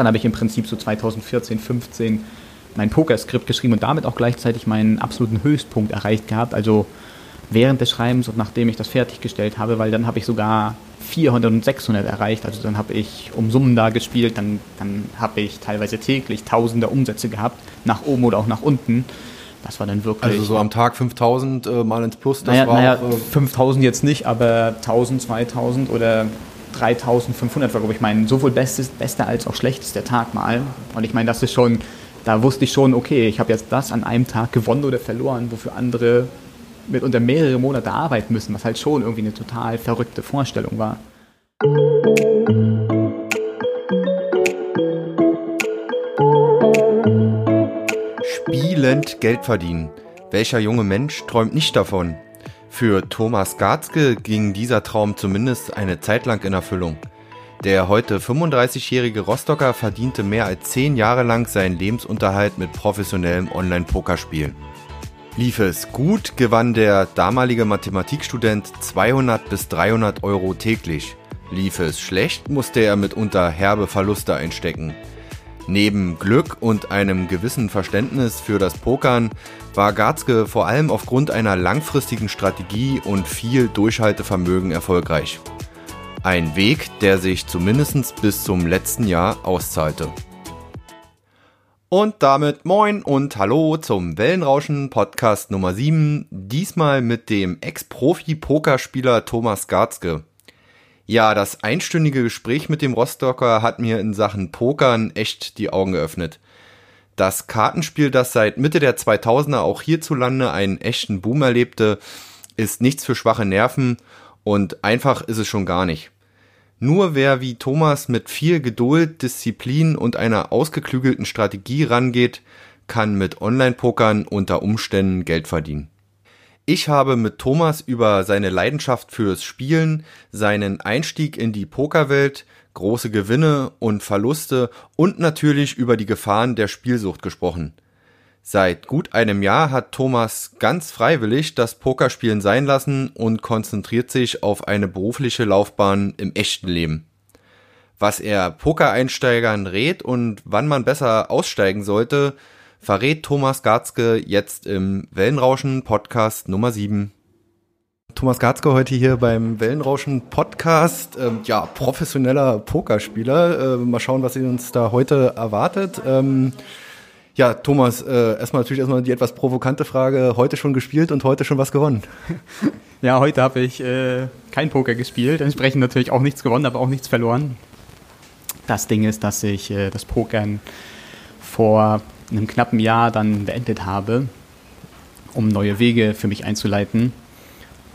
Dann habe ich im Prinzip so 2014, 15 mein Pokerskript geschrieben und damit auch gleichzeitig meinen absoluten Höchstpunkt erreicht gehabt. Also während des Schreibens und nachdem ich das fertiggestellt habe, weil dann habe ich sogar 400 und 600 erreicht. Also dann habe ich um Summen da gespielt, dann, dann habe ich teilweise täglich tausende Umsätze gehabt, nach oben oder auch nach unten. Das war dann wirklich. Also so am Tag 5000 äh, mal ins Plus, das naja, war naja, auch, äh 5000 jetzt nicht, aber 1000, 2000 oder 3500 war, glaube ich, mein sowohl bestes, bester als auch schlechtester Tag mal. Und ich meine, das ist schon, da wusste ich schon, okay, ich habe jetzt das an einem Tag gewonnen oder verloren, wofür andere mitunter mehrere Monate arbeiten müssen, was halt schon irgendwie eine total verrückte Vorstellung war. Spielend Geld verdienen. Welcher junge Mensch träumt nicht davon? Für Thomas Garzke ging dieser Traum zumindest eine Zeit lang in Erfüllung. Der heute 35-jährige Rostocker verdiente mehr als 10 Jahre lang seinen Lebensunterhalt mit professionellem Online-Pokerspielen. Lief es gut, gewann der damalige Mathematikstudent 200 bis 300 Euro täglich. Lief es schlecht, musste er mitunter herbe Verluste einstecken. Neben Glück und einem gewissen Verständnis für das Pokern war Garzke vor allem aufgrund einer langfristigen Strategie und viel Durchhaltevermögen erfolgreich. Ein Weg, der sich zumindest bis zum letzten Jahr auszahlte. Und damit moin und hallo zum Wellenrauschen Podcast Nummer 7, diesmal mit dem Ex-Profi-Pokerspieler Thomas Garzke. Ja, das einstündige Gespräch mit dem Rostocker hat mir in Sachen Pokern echt die Augen geöffnet. Das Kartenspiel, das seit Mitte der 2000er auch hierzulande einen echten Boom erlebte, ist nichts für schwache Nerven und einfach ist es schon gar nicht. Nur wer wie Thomas mit viel Geduld, Disziplin und einer ausgeklügelten Strategie rangeht, kann mit Online-Pokern unter Umständen Geld verdienen. Ich habe mit Thomas über seine Leidenschaft fürs Spielen, seinen Einstieg in die Pokerwelt, große Gewinne und Verluste und natürlich über die Gefahren der Spielsucht gesprochen – Seit gut einem Jahr hat Thomas ganz freiwillig das Pokerspielen sein lassen und konzentriert sich auf eine berufliche Laufbahn im echten Leben. Was er Pokereinsteigern rät und wann man besser aussteigen sollte, verrät Thomas Garzke jetzt im Wellenrauschen Podcast Nummer 7. Thomas Garzke heute hier beim Wellenrauschen Podcast. Ähm, ja, professioneller Pokerspieler. Äh, mal schauen, was uns da heute erwartet. Ähm, ja, Thomas, äh, erstmal natürlich erstmal die etwas provokante Frage. Heute schon gespielt und heute schon was gewonnen? Ja, heute habe ich äh, kein Poker gespielt, entsprechend natürlich auch nichts gewonnen, aber auch nichts verloren. Das Ding ist, dass ich äh, das Pokern vor einem knappen Jahr dann beendet habe, um neue Wege für mich einzuleiten.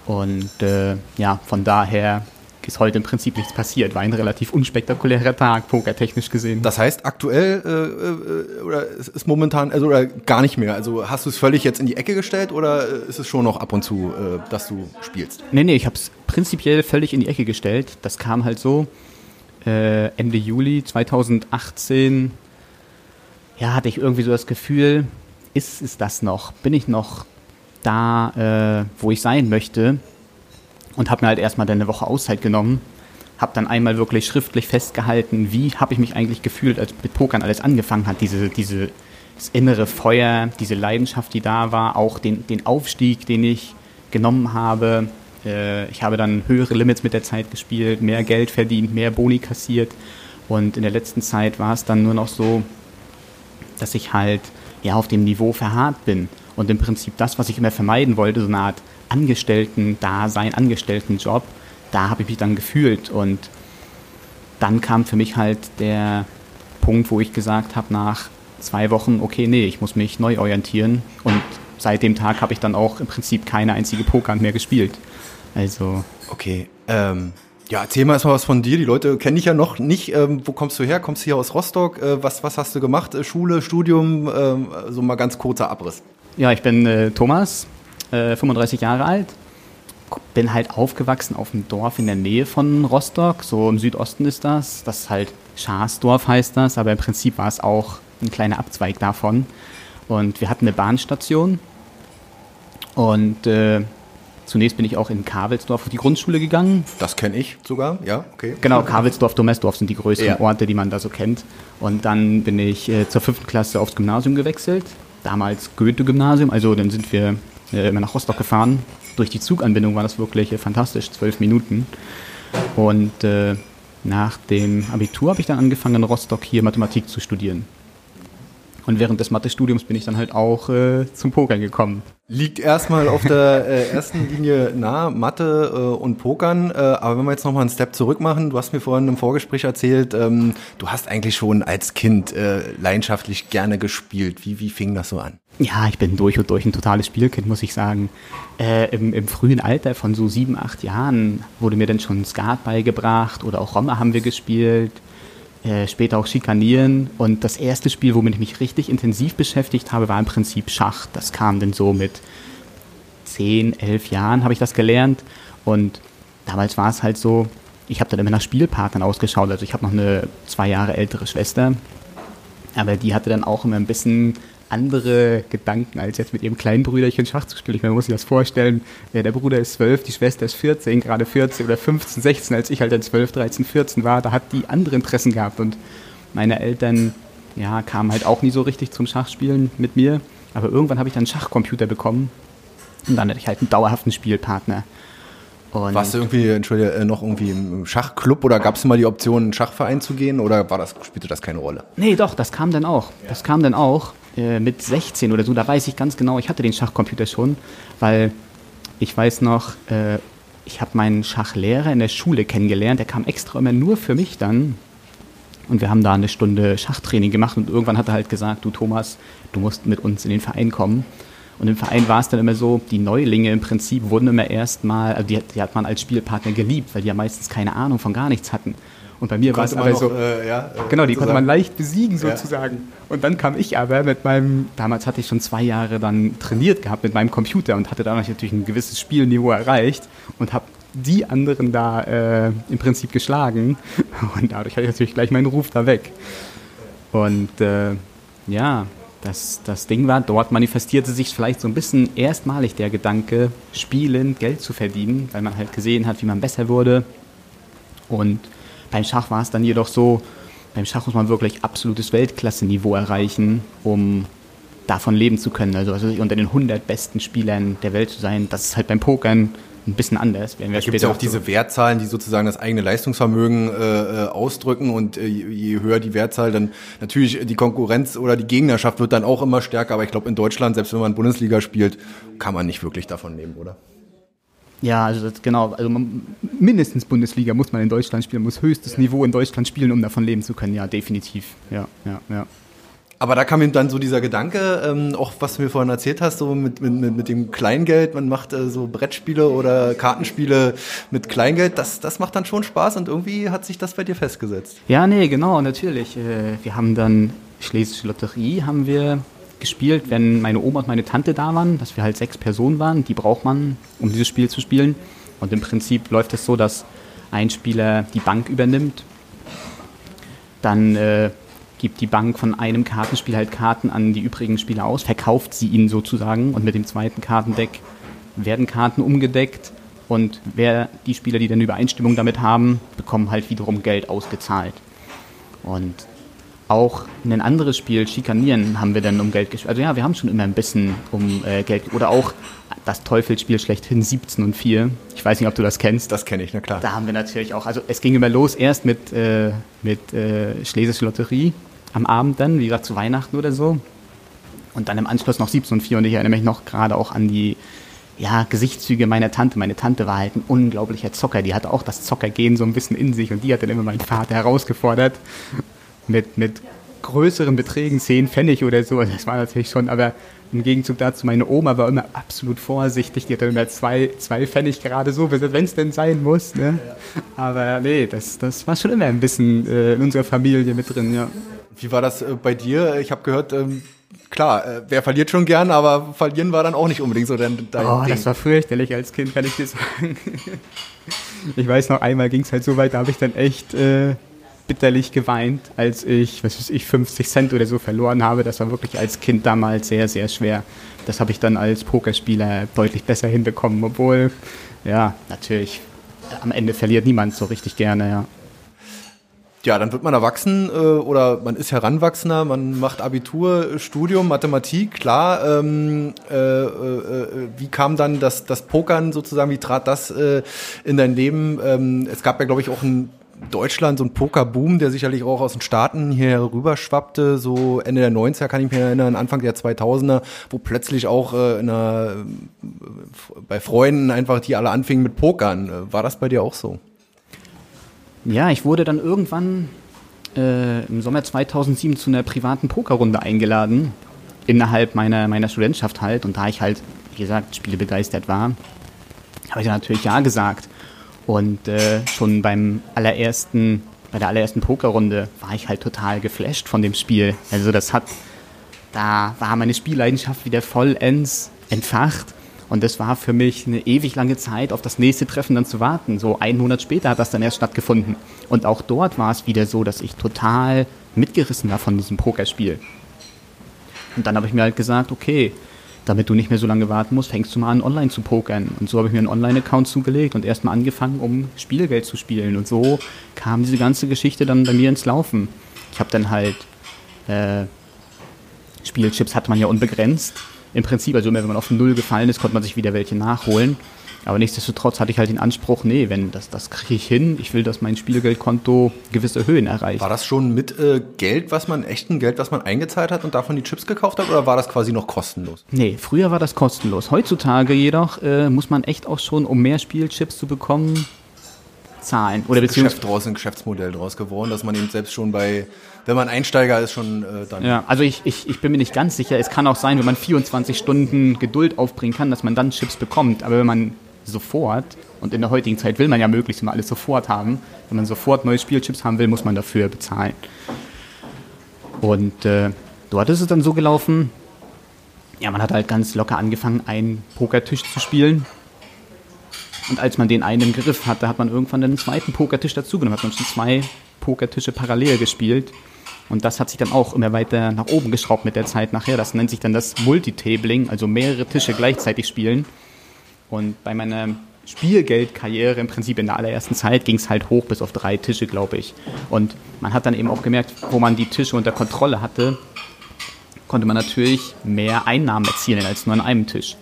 Und äh, ja, von daher ist heute im Prinzip nichts passiert. War ein relativ unspektakulärer Tag, pokertechnisch gesehen. Das heißt, aktuell äh, äh, oder ist momentan, also oder gar nicht mehr. Also hast du es völlig jetzt in die Ecke gestellt oder ist es schon noch ab und zu, äh, dass du spielst? Nee, nee, ich habe es prinzipiell völlig in die Ecke gestellt. Das kam halt so äh, Ende Juli 2018. Ja, hatte ich irgendwie so das Gefühl, ist es das noch? Bin ich noch da, äh, wo ich sein möchte? und habe mir halt erstmal eine Woche Auszeit genommen. Habe dann einmal wirklich schriftlich festgehalten, wie habe ich mich eigentlich gefühlt, als mit Pokern alles angefangen hat. Diese, diese, das innere Feuer, diese Leidenschaft, die da war, auch den, den Aufstieg, den ich genommen habe. Äh, ich habe dann höhere Limits mit der Zeit gespielt, mehr Geld verdient, mehr Boni kassiert. Und in der letzten Zeit war es dann nur noch so, dass ich halt ja auf dem Niveau verharrt bin. Und im Prinzip das, was ich immer vermeiden wollte, so eine Art Angestellten-Dasein, Angestellten-Job, da habe ich mich dann gefühlt. Und dann kam für mich halt der Punkt, wo ich gesagt habe, nach zwei Wochen, okay, nee, ich muss mich neu orientieren. Und seit dem Tag habe ich dann auch im Prinzip keine einzige Poker mehr gespielt. Also. Okay, ähm, ja, erzähl mal erstmal was von dir. Die Leute kennen dich ja noch nicht. Ähm, wo kommst du her? Kommst du hier aus Rostock? Äh, was, was hast du gemacht? Äh, Schule, Studium? Ähm, so mal ganz kurzer Abriss. Ja, ich bin äh, Thomas, 35 äh, Jahre alt. Bin halt aufgewachsen auf einem Dorf in der Nähe von Rostock, so im Südosten ist das. Das ist halt Schaasdorf heißt das, aber im Prinzip war es auch ein kleiner Abzweig davon. Und wir hatten eine Bahnstation und äh, Zunächst bin ich auch in Kavelsdorf auf die Grundschule gegangen. Das kenne ich sogar, ja, okay. Genau, Kavelsdorf, Domesdorf sind die größeren Ja. Orte, die man da so kennt. Und dann bin ich äh, zur fünften Klasse aufs Gymnasium gewechselt. Damals Goethe-Gymnasium, also dann sind wir äh, immer nach Rostock gefahren. Durch die Zuganbindung war das wirklich äh, fantastisch, zwölf Minuten. Und äh, nach dem Abitur habe ich dann angefangen, in Rostock hier Mathematik zu studieren. Und während des Mathestudiums bin ich dann halt auch äh, zum Pokern gekommen. Liegt erstmal auf der äh, ersten Linie nah, Mathe äh, und Pokern. Äh, aber wenn wir jetzt nochmal einen Step zurück machen, du hast mir vorhin im Vorgespräch erzählt, ähm, du hast eigentlich schon als Kind äh, leidenschaftlich gerne gespielt. Wie, wie fing das so an? Ja, ich bin durch und durch ein totales Spielkind, muss ich sagen. Äh, im, Im frühen Alter von so sieben, acht Jahren wurde mir dann schon Skat beigebracht oder auch Romme haben wir gespielt. Äh, später auch Schikanieren. Und das erste Spiel, womit ich mich richtig intensiv beschäftigt habe, war im Prinzip Schach. Das kam dann so mit zehn, elf Jahren habe ich das gelernt. Und damals war es halt so, ich habe dann immer nach Spielpartnern ausgeschaut. Also ich habe noch eine zwei Jahre ältere Schwester. Aber die hatte dann auch immer ein bisschen andere Gedanken, als jetzt mit ihrem kleinen Brüderchen Schach zu spielen. Ich meine, man muss sich das vorstellen, äh, der Bruder ist 12, die Schwester ist 14, gerade 14 oder 15, 16, als ich halt dann 12, 13, 14 war, da hat die andere Interessen gehabt und meine Eltern, ja, kamen halt auch nie so richtig zum Schachspielen mit mir, aber irgendwann habe ich dann einen Schachcomputer bekommen und dann hatte ich halt einen dauerhaften Spielpartner. Und Warst du irgendwie, entschuldige, äh, noch irgendwie im Schachclub oder gab es mal die Option, in einen Schachverein zu gehen oder war das, spielte das keine Rolle? Nee, doch, das kam dann auch. Das kam dann auch äh, mit 16 oder so. Da weiß ich ganz genau, ich hatte den Schachcomputer schon, weil ich weiß noch, äh, ich habe meinen Schachlehrer in der Schule kennengelernt. Der kam extra immer nur für mich dann. Und wir haben da eine Stunde Schachtraining gemacht und irgendwann hat er halt gesagt, du Thomas, du musst mit uns in den Verein kommen. Und im Verein war es dann immer so, die Neulinge im Prinzip wurden immer erstmal, also die, die hat man als Spielpartner geliebt, weil die ja meistens keine Ahnung von gar nichts hatten. Und bei mir war es aber noch, so, äh, ja, äh, Genau, die konnte man leicht besiegen Ja. sozusagen. Und dann kam ich aber mit meinem, damals hatte ich schon zwei Jahre dann trainiert gehabt mit meinem Computer und hatte dadurch natürlich ein gewisses Spielniveau erreicht und habe die anderen da äh, im Prinzip geschlagen. Und dadurch hatte ich natürlich gleich meinen Ruf da weg. Und äh, ja, das, das Ding war, dort manifestierte sich vielleicht so ein bisschen erstmalig der Gedanke, spielen, Geld zu verdienen, weil man halt gesehen hat, wie man besser wurde. Und beim Schach war es dann jedoch so, beim Schach muss man wirklich absolutes Weltklasse-Niveau erreichen, um davon leben zu können. Also, also unter den 100 besten Spielern der Welt zu sein, das ist halt beim Pokern ein bisschen anders. Werden wir Da gibt ja auch diese Wertzahlen, die sozusagen das eigene Leistungsvermögen äh, äh, ausdrücken und äh, je je höher die Wertzahl, dann natürlich die Konkurrenz oder die Gegnerschaft wird dann auch immer stärker, aber ich glaube in Deutschland, selbst wenn man Bundesliga spielt, kann man nicht wirklich davon leben, oder? Ja, also das, genau. Also man, mindestens Bundesliga muss man in Deutschland spielen, muss höchstes Niveau in Deutschland spielen, um davon leben zu können. Ja, definitiv. Ja, ja, ja. Aber da kam ihm dann so dieser Gedanke, ähm, auch was du mir vorhin erzählt hast, so mit, mit, mit, mit dem Kleingeld, man macht äh, so Brettspiele oder Kartenspiele mit Kleingeld, das, das macht dann schon Spaß und irgendwie hat sich das bei dir festgesetzt. Ja, nee, genau, natürlich. Äh, Wir haben dann Schlesische Lotterie haben wir gespielt, wenn meine Oma und meine Tante da waren, dass wir halt sechs Personen waren. Die braucht man, um dieses Spiel zu spielen. Und im Prinzip läuft es so, dass ein Spieler die Bank übernimmt. Dann äh, gibt die Bank von einem Kartenspiel halt Karten an die übrigen Spieler aus, verkauft sie ihnen sozusagen. Und mit dem zweiten Kartendeck werden Karten umgedeckt. Und wer die Spieler, die dann Übereinstimmung damit haben, bekommen halt wiederum Geld ausgezahlt. Und auch in ein anderes Spiel, Schikanieren, haben wir dann um Geld gespielt. Also ja, wir haben schon immer ein bisschen um äh, Geld. Oder auch das Teufelsspiel schlechthin 17 und 4. Ich weiß nicht, ob du das kennst. Das kenne ich, na klar. Da haben wir natürlich auch, also es ging immer los erst mit, äh, mit äh, Schlesische Lotterie am Abend dann, wie gesagt zu Weihnachten oder so. Und dann im Anschluss noch 17 und 4 und ich erinnere mich noch gerade auch an die ja, Gesichtszüge meiner Tante. Meine Tante war halt ein unglaublicher Zocker. Die hatte auch das Zockergehen so ein bisschen in sich und die hat dann immer meinen Vater herausgefordert mit, mit größeren Beträgen, 10 Pfennig oder so. Das war natürlich schon, aber im Gegenzug dazu, meine Oma war immer absolut vorsichtig. Die hat dann immer zwei, zwei Pfennig gerade so, wenn es denn sein muss. Ne? Aber nee, das, das war schon immer ein bisschen äh, in unserer Familie mit drin, ja. Wie war das äh, bei dir? Ich habe gehört, ähm, klar, äh, wer verliert schon gern, aber verlieren war dann auch nicht unbedingt so dein, dein Oh, Ding. das war fürchterlich als Kind, kann ich dir sagen. Ich weiß noch, einmal ging es halt so weit, da habe ich dann echt, äh, bitterlich geweint, als ich, was weiß ich, 50 Cent oder so verloren habe. Das war wirklich als Kind damals sehr, sehr schwer. Das habe ich dann als Pokerspieler deutlich besser hinbekommen, obwohl, ja, natürlich, am Ende verliert niemand so richtig gerne, ja. Ja, dann wird man erwachsen äh, oder man ist Heranwachsender, man macht Abitur, Studium, Mathematik, klar. Ähm, äh, äh, äh, wie kam dann das, das Pokern sozusagen, wie trat das äh, in dein Leben? Ähm, es gab ja, glaube ich, auch ein Deutschland so ein Pokerboom, der sicherlich auch aus den Staaten hier rüberschwappte, so Ende der 90er kann ich mich erinnern, Anfang der 2000er, wo plötzlich auch äh, in einer, bei Freunden einfach die alle anfingen mit Pokern. War das bei dir auch so? Ja, ich wurde dann irgendwann äh, im Sommer 2007 zu einer privaten Pokerrunde eingeladen, innerhalb meiner, meiner Studentschaft halt. Und da ich halt, wie gesagt, spielebegeistert war, habe ich dann natürlich Ja gesagt. Und äh, schon beim allerersten, bei der allerersten Pokerrunde war ich halt total geflasht von dem Spiel. Also das hat, da war meine Spielleidenschaft wieder vollends entfacht. Und das war für mich eine ewig lange Zeit, auf das nächste Treffen dann zu warten. So einen Monat später hat das dann erst stattgefunden. Und auch dort war es wieder so, dass ich total mitgerissen war von diesem Pokerspiel. Und dann habe ich mir halt gesagt, okay, damit du nicht mehr so lange warten musst, fängst du mal an, online zu pokern. Und so habe ich mir einen Online-Account zugelegt und erstmal angefangen, um Spielgeld zu spielen. Und so kam diese ganze Geschichte dann bei mir ins Laufen. Ich habe dann halt äh, Spielchips hat man ja unbegrenzt im Prinzip, also immer wenn man auf Null gefallen ist, konnte man sich wieder welche nachholen. Aber nichtsdestotrotz hatte ich halt den Anspruch, nee, wenn das, das kriege ich hin, ich will, dass mein Spielgeldkonto gewisse Höhen erreicht. War das schon mit äh, Geld, was man, echten Geld, was man eingezahlt hat und davon die Chips gekauft hat, oder war das quasi noch kostenlos? Nee, früher war das kostenlos. Heutzutage jedoch äh, muss man echt auch schon, um mehr Spielchips zu bekommen, zahlen. Oder ist ein Geschäft draus, ein Geschäftsmodell draus geworden, dass man eben selbst schon bei wenn man Einsteiger ist, schon äh, dann. Ja, also ich, ich, ich bin mir nicht ganz sicher. Es kann auch sein, wenn man 24 Stunden Geduld aufbringen kann, dass man dann Chips bekommt. Aber wenn man sofort, und in der heutigen Zeit will man ja möglichst immer alles sofort haben, wenn man sofort neue Spielchips haben will, muss man dafür bezahlen. Und äh, dort ist es dann so gelaufen, ja, man hat halt ganz locker angefangen, einen Pokertisch zu spielen. Und als man den einen im Griff hatte, hat man irgendwann einen zweiten Pokertisch dazugenommen, hat man schon zwei Pokertische parallel gespielt. Und das hat sich dann auch immer weiter nach oben geschraubt mit der Zeit nachher. Das nennt sich dann das Multitabling, also mehrere Tische gleichzeitig spielen. Und bei meiner Spielgeldkarriere im Prinzip in der allerersten Zeit ging es halt hoch bis auf drei Tische, glaube ich. Und man hat dann eben auch gemerkt, wo man die Tische unter Kontrolle hatte, konnte man natürlich mehr Einnahmen erzielen als nur an einem Tisch.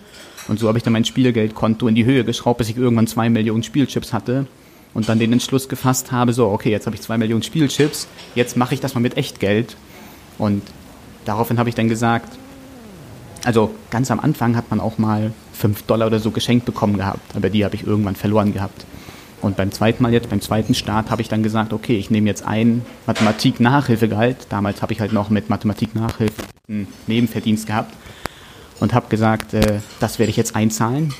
Und so habe ich dann mein Spielgeldkonto in die Höhe geschraubt, bis ich irgendwann zwei Millionen Spielchips hatte und dann den Entschluss gefasst habe, so, okay, jetzt habe ich zwei Millionen Spielchips, jetzt mache ich das mal mit Echtgeld. Und daraufhin habe ich dann gesagt, also ganz am Anfang hat man auch mal fünf Dollar oder so geschenkt bekommen gehabt, aber die habe ich irgendwann verloren gehabt. Und beim zweiten Mal jetzt, beim zweiten Start, habe ich dann gesagt, okay, ich nehme jetzt ein Mathematik-Nachhilfegehalt. Damals habe ich halt noch mit Mathematik-Nachhilfe einen Nebenverdienst gehabt und habe gesagt, äh, das werde ich jetzt einzahlen,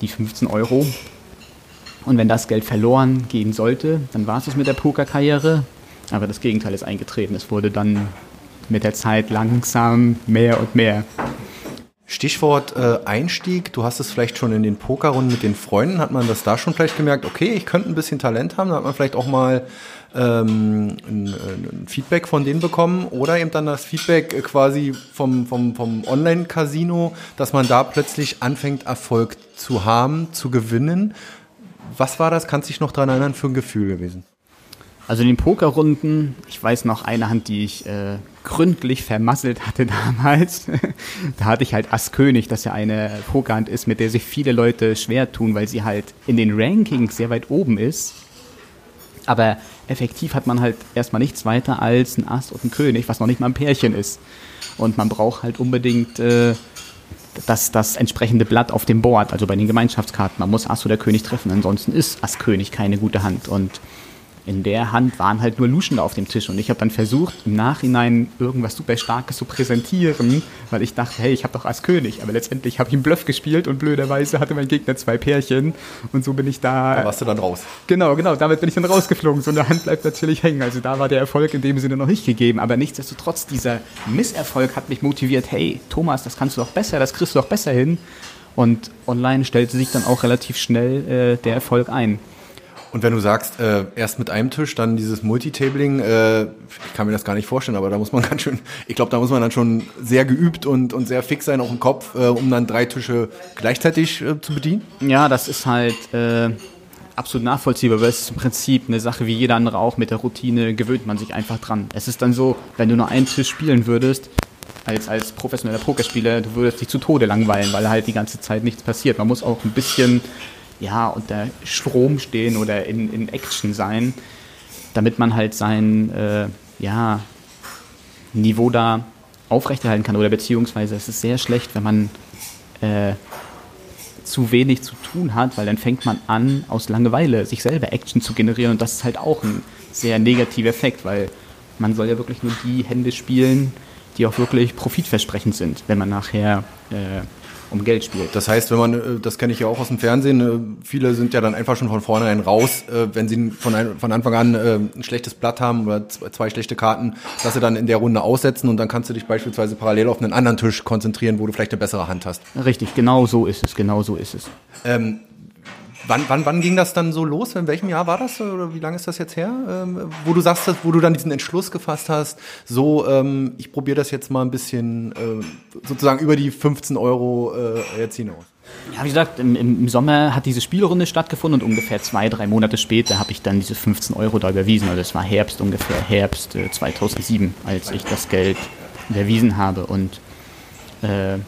die 15 Euro. Und wenn das Geld verloren gehen sollte, dann war es es mit der Pokerkarriere. Aber das Gegenteil ist eingetreten. Es wurde dann mit der Zeit langsam mehr und mehr. Stichwort äh, Einstieg, du hast es vielleicht schon in den Pokerrunden mit den Freunden, hat man das da schon vielleicht gemerkt, okay, ich könnte ein bisschen Talent haben, da hat man vielleicht auch mal ähm, ein, ein, Feedback von denen bekommen oder eben dann das Feedback quasi vom, vom, vom Online-Casino, dass man da plötzlich anfängt, Erfolg zu haben, zu gewinnen. Was war das? Kannst du dich noch daran erinnern? Für ein Gefühl gewesen? Also in den Pokerrunden, ich weiß noch eine Hand, die ich äh, gründlich vermasselt hatte damals. da hatte ich halt Ass König, das ja eine Pokerhand ist, mit der sich viele Leute schwer tun, weil sie halt in den Rankings sehr weit oben ist. Aber effektiv hat man halt erstmal nichts weiter als ein Ass und ein König, was noch nicht mal ein Pärchen ist. Und man braucht halt unbedingt äh, das, das entsprechende Blatt auf dem Board, also bei den Gemeinschaftskarten. Man muss Ass oder König treffen, ansonsten ist Ass König keine gute Hand. Und in der Hand waren halt nur Luschen auf dem Tisch und ich habe dann versucht, im Nachhinein irgendwas super Starkes zu präsentieren, weil ich dachte, hey, ich habe doch als König, aber letztendlich habe ich einen Bluff gespielt und blöderweise hatte mein Gegner zwei Pärchen und so bin ich da. Da warst du dann raus. Genau, genau, damit bin ich dann rausgeflogen. So eine Hand bleibt natürlich hängen. Also da war der Erfolg in dem Sinne noch nicht gegeben, aber nichtsdestotrotz, dieser Misserfolg hat mich motiviert, hey, Thomas, das kannst du doch besser, das kriegst du doch besser hin. Und online stellte sich dann auch relativ schnell äh, der Erfolg ein. Und wenn du sagst, äh, erst mit einem Tisch, dann dieses Multitabling, äh, ich kann mir das gar nicht vorstellen, aber da muss man ganz schön, ich glaube, da muss man dann schon sehr geübt und, und sehr fix sein auf dem Kopf, äh, um dann drei Tische gleichzeitig äh, zu bedienen. Ja, das ist halt äh, absolut nachvollziehbar, weil es ist im Prinzip eine Sache wie jeder andere auch. Mit der Routine gewöhnt man sich einfach dran. Es ist dann so, wenn du nur einen Tisch spielen würdest, als, als professioneller Pokerspieler, du würdest dich zu Tode langweilen, weil halt die ganze Zeit nichts passiert. Man muss auch ein bisschen ja, unter Strom stehen oder in, in Action sein, damit man halt sein äh, ja, Niveau da aufrechterhalten kann. Oder beziehungsweise es ist sehr schlecht, wenn man äh, zu wenig zu tun hat, weil dann fängt man an, aus Langeweile sich selber Action zu generieren und das ist halt auch ein sehr negativer Effekt, weil man soll ja wirklich nur die Hände spielen, die auch wirklich profitversprechend sind, wenn man nachher äh, um Geld spielt. Das heißt, wenn man, äh, das kenne ich ja auch aus dem Fernsehen, äh, viele sind ja dann einfach schon von vornherein raus, äh, wenn sie von, ein, von Anfang an ein schlechtes Blatt haben oder zwei schlechte Karten, dass sie dann in der Runde aussetzen und dann kannst du dich beispielsweise parallel auf einen anderen Tisch konzentrieren, wo du vielleicht eine bessere Hand hast. Richtig, genau so ist es, genau so ist es. Ähm, Wann, wann, wann ging das dann so los? In welchem Jahr war das? Oder wie lange ist das jetzt her? Ähm, wo du sagst, wo du dann diesen Entschluss gefasst hast, so, ähm, ich probiere das jetzt mal ein bisschen äh, sozusagen über die 15 Euro äh, jetzt hinaus. Ja, wie gesagt, im, im, Sommer hat diese Spielrunde stattgefunden und ungefähr zwei, drei Monate später habe ich dann diese 15 Euro da überwiesen. Also es war Herbst ungefähr, Herbst äh, 2007, als ich das Geld überwiesen habe. Und äh,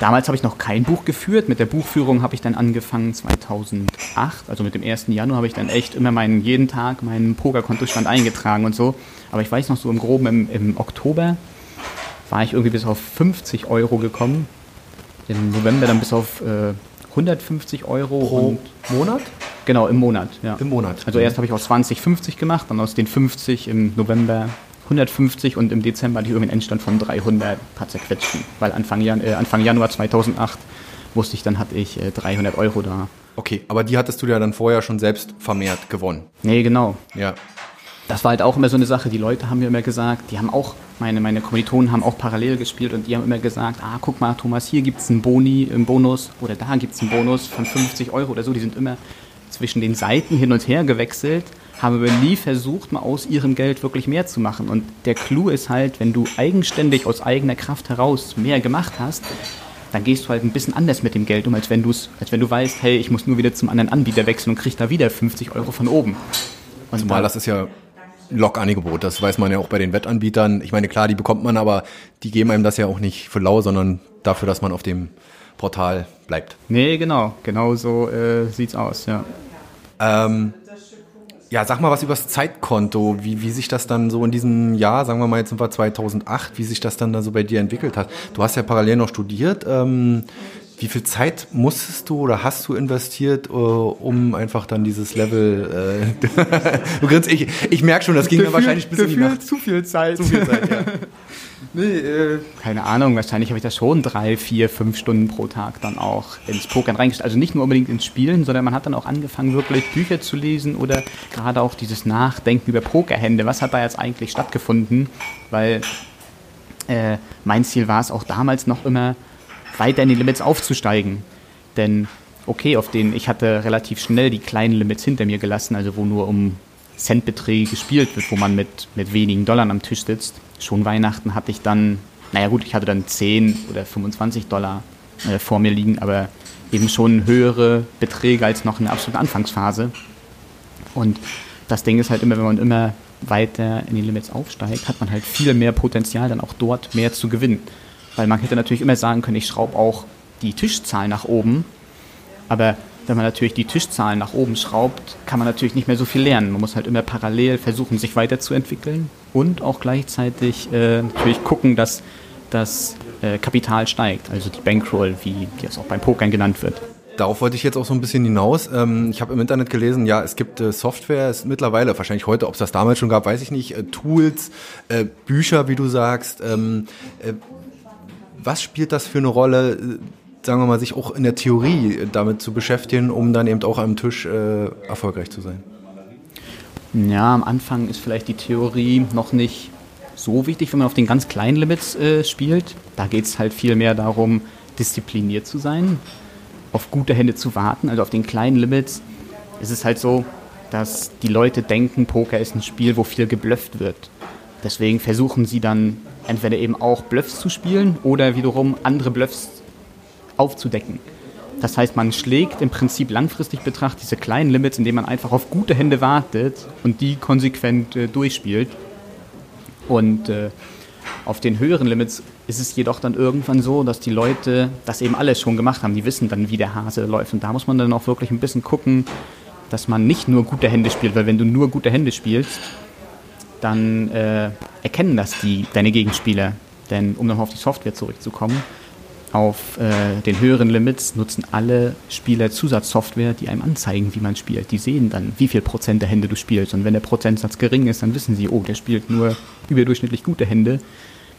Damals habe ich noch kein Buch geführt. Mit der Buchführung habe ich dann angefangen 2008. Also mit dem 1. Januar habe ich dann echt immer meinen, jeden Tag meinen Pokerkontostand eingetragen und so. Aber ich weiß noch so im Groben, im, im Oktober war ich irgendwie bis auf 50 Euro gekommen. Im November dann bis auf äh, 150 Euro. Pro Monat? Genau, im Monat, ja. Im Monat. Also erst habe ich aus 20 50 gemacht, dann aus den 50 im November 150 und im Dezember hatte ich irgendwie einen Endstand von 300 paar zerquetschten, weil Anfang, Jan äh, Anfang Januar 2008 wusste ich, dann hatte ich äh, 300 Euro da. Okay, aber die hattest du ja dann vorher schon selbst vermehrt gewonnen. Nee, genau. Ja. Das war halt auch immer so eine Sache, die Leute haben mir immer gesagt, die haben auch, meine, meine Kommilitonen haben auch parallel gespielt und die haben immer gesagt, ah, guck mal, Thomas, hier gibt es einen Boni, einen Bonus oder da gibt es einen Bonus von 50 Euro oder so. Die sind immer zwischen den Seiten hin und her gewechselt haben aber nie versucht, mal aus ihrem Geld wirklich mehr zu machen. Und der Clou ist halt, wenn du eigenständig aus eigener Kraft heraus mehr gemacht hast, dann gehst du halt ein bisschen anders mit dem Geld um, als wenn, du's, als wenn du weißt, hey, ich muss nur wieder zum anderen Anbieter wechseln und krieg da wieder 50 Euro von oben. Und Zumal das ist ja Log-Angebot, das weiß man ja auch bei den Wettanbietern. Ich meine, klar, die bekommt man, aber die geben einem das ja auch nicht für lau, sondern dafür, dass man auf dem Portal bleibt. Nee, genau, genau so äh, sieht's aus, ja. Ähm, ja, sag mal was über das Zeitkonto, wie, wie sich das dann so in diesem Jahr, sagen wir mal, jetzt sind wir 2008, wie sich das dann da so bei dir entwickelt hat. Du hast ja parallel noch studiert. Ähm, wie viel Zeit musstest du oder hast du investiert, uh, um einfach dann dieses Level? Äh, du grinst, ich, ich merke schon, das ging mir wahrscheinlich bis in die Nacht. Zu viel Zeit. Zu viel Zeit, ja. nee, äh, keine Ahnung, wahrscheinlich habe ich da schon drei, vier, fünf Stunden pro Tag dann auch ins Pokern reingestellt. Also nicht nur unbedingt ins Spielen, sondern man hat dann auch angefangen, wirklich Bücher zu lesen oder gerade auch dieses Nachdenken über Pokerhände. Was hat da jetzt eigentlich stattgefunden? Weil äh, mein Ziel war es auch damals noch immer, weiter in die Limits aufzusteigen. Denn okay, auf den ich hatte relativ schnell die kleinen Limits hinter mir gelassen, also wo nur um Centbeträge gespielt wird, wo man mit, mit wenigen Dollar am Tisch sitzt. Schon Weihnachten hatte ich dann, naja gut, ich hatte dann 10 oder 25 Dollar äh, vor mir liegen, aber eben schon höhere Beträge als noch in der absoluten Anfangsphase. Und das Ding ist halt immer, wenn man immer weiter in die Limits aufsteigt, hat man halt viel mehr Potenzial, dann auch dort mehr zu gewinnen. Weil man hätte natürlich immer sagen können, ich schraube auch die Tischzahl nach oben. Aber wenn man natürlich die Tischzahlen nach oben schraubt, kann man natürlich nicht mehr so viel lernen. Man muss halt immer parallel versuchen, sich weiterzuentwickeln und auch gleichzeitig äh, natürlich gucken, dass das äh, Kapital steigt, also die Bankroll, wie, wie es auch beim Pokern genannt wird. Darauf wollte ich jetzt auch so ein bisschen hinaus. Ähm, ich habe im Internet gelesen, ja, es gibt äh, Software, es mittlerweile, wahrscheinlich heute, ob es das damals schon gab, weiß ich nicht, äh, Tools, äh, Bücher, wie du sagst. Ähm, was spielt das für eine Rolle, sagen wir mal, sich auch in der Theorie damit zu beschäftigen, um dann eben auch am Tisch äh, erfolgreich zu sein? Ja, am Anfang ist vielleicht die Theorie noch nicht so wichtig, wenn man auf den ganz kleinen Limits äh, spielt. Da geht es halt viel mehr darum, diszipliniert zu sein, auf gute Hände zu warten. Also auf den kleinen Limits es ist halt so, dass die Leute denken, Poker ist ein Spiel, wo viel geblufft wird. Deswegen versuchen sie dann entweder eben auch Bluffs zu spielen oder wiederum andere Bluffs aufzudecken. Das heißt, man schlägt im Prinzip langfristig betrachtet diese kleinen Limits, indem man einfach auf gute Hände wartet und die konsequent äh, durchspielt. Und äh, auf den höheren Limits ist es jedoch dann irgendwann so, dass die Leute das eben alles schon gemacht haben. Die wissen dann, wie der Hase läuft. Und da muss man dann auch wirklich ein bisschen gucken, dass man nicht nur gute Hände spielt, weil wenn du nur gute Hände spielst, dann äh, erkennen das die, deine Gegenspieler. Denn um nochmal auf die Software zurückzukommen, auf äh, den höheren Limits nutzen alle Spieler Zusatzsoftware, die einem anzeigen, wie man spielt. Die sehen dann, wie viel Prozent der Hände du spielst. Und wenn der Prozentsatz gering ist, dann wissen sie, oh, der spielt nur überdurchschnittlich gute Hände.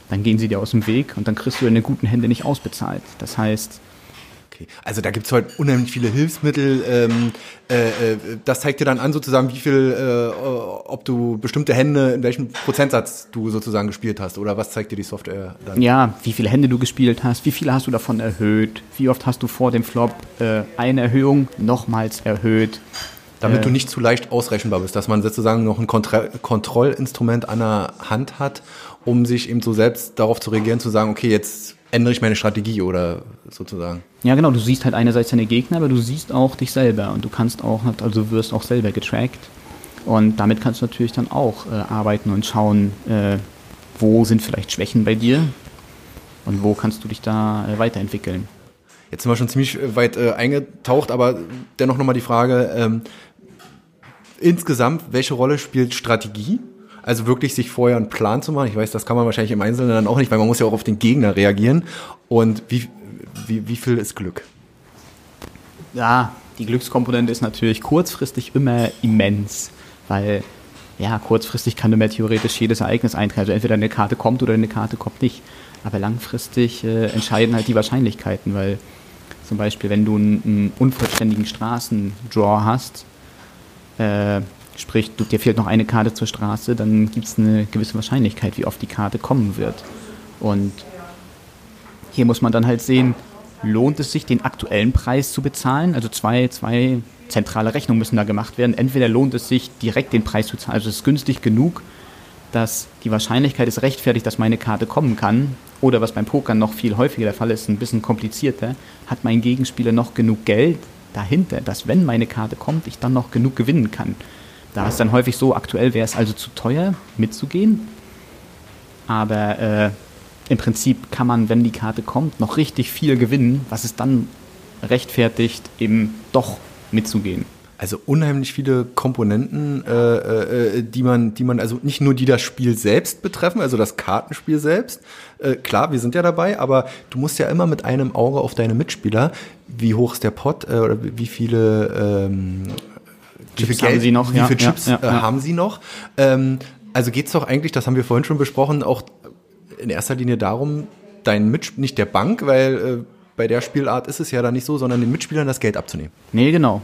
Dann gehen sie dir aus dem Weg und dann kriegst du deine guten Hände nicht ausbezahlt. Das heißt, Okay. Also da gibt es heute unheimlich viele Hilfsmittel. Ähm, äh, äh, das zeigt dir dann an, sozusagen, wie viel, äh, ob du bestimmte Hände, in welchem Prozentsatz du sozusagen gespielt hast. Oder was zeigt dir die Software dann? Ja, wie viele Hände du gespielt hast, wie viele hast du davon erhöht, wie oft hast du vor dem Flop äh, eine Erhöhung nochmals erhöht. Damit äh, du nicht zu leicht ausrechenbar bist, dass man sozusagen noch ein Kontro Kontrollinstrument an der Hand hat, um sich eben so selbst darauf zu reagieren, zu sagen, okay, jetzt ändere ich meine Strategie oder sozusagen. Ja, genau. Du siehst halt einerseits deine Gegner, aber du siehst auch dich selber und du kannst auch, also wirst auch selber getrackt. Und damit kannst du natürlich dann auch äh, arbeiten und schauen, äh, wo sind vielleicht Schwächen bei dir und wo kannst du dich da äh, weiterentwickeln. Jetzt sind wir schon ziemlich äh, weit äh, eingetaucht, aber dennoch nochmal die Frage, ähm, insgesamt, welche Rolle spielt Strategie also wirklich sich vorher einen Plan zu machen. Ich weiß, das kann man wahrscheinlich im Einzelnen dann auch nicht, weil man muss ja auch auf den Gegner reagieren. Und wie, wie, wie viel ist Glück? Ja, die Glückskomponente ist natürlich kurzfristig immer immens, weil ja, kurzfristig kann du mir theoretisch jedes Ereignis eintreten. Also entweder eine Karte kommt oder eine Karte kommt nicht. Aber langfristig äh, entscheiden halt die Wahrscheinlichkeiten, weil zum Beispiel, wenn du einen, einen unvollständigen Straßendraw hast, äh, Sprich, du, dir fehlt noch eine Karte zur Straße, dann gibt es eine gewisse Wahrscheinlichkeit, wie oft die Karte kommen wird. Und hier muss man dann halt sehen, lohnt es sich, den aktuellen Preis zu bezahlen? Also zwei, zwei zentrale Rechnungen müssen da gemacht werden. Entweder lohnt es sich, direkt den Preis zu zahlen, also es ist günstig genug, dass die Wahrscheinlichkeit ist rechtfertigt, dass meine Karte kommen kann. Oder was beim Pokern noch viel häufiger der Fall ist, ein bisschen komplizierter, hat mein Gegenspieler noch genug Geld dahinter, dass wenn meine Karte kommt, ich dann noch genug gewinnen kann. Da ist dann häufig so, aktuell wäre es also zu teuer mitzugehen. Aber äh, im Prinzip kann man, wenn die Karte kommt, noch richtig viel gewinnen, was es dann rechtfertigt, eben doch mitzugehen. Also unheimlich viele Komponenten, äh, äh, die man, die man, also nicht nur die das Spiel selbst betreffen, also das Kartenspiel selbst. Äh, klar, wir sind ja dabei, aber du musst ja immer mit einem Auge auf deine Mitspieler. Wie hoch ist der Pot äh, oder wie viele ähm, wie viel Geld, Sie noch? Wie viele Chips äh, haben Sie noch? Ähm, also geht es doch eigentlich, das haben wir vorhin schon besprochen, auch in erster Linie darum, deinen Mitspieler, nicht der Bank, weil äh, bei der Spielart ist es ja dann nicht so, sondern den Mitspielern das Geld abzunehmen. Nee, genau.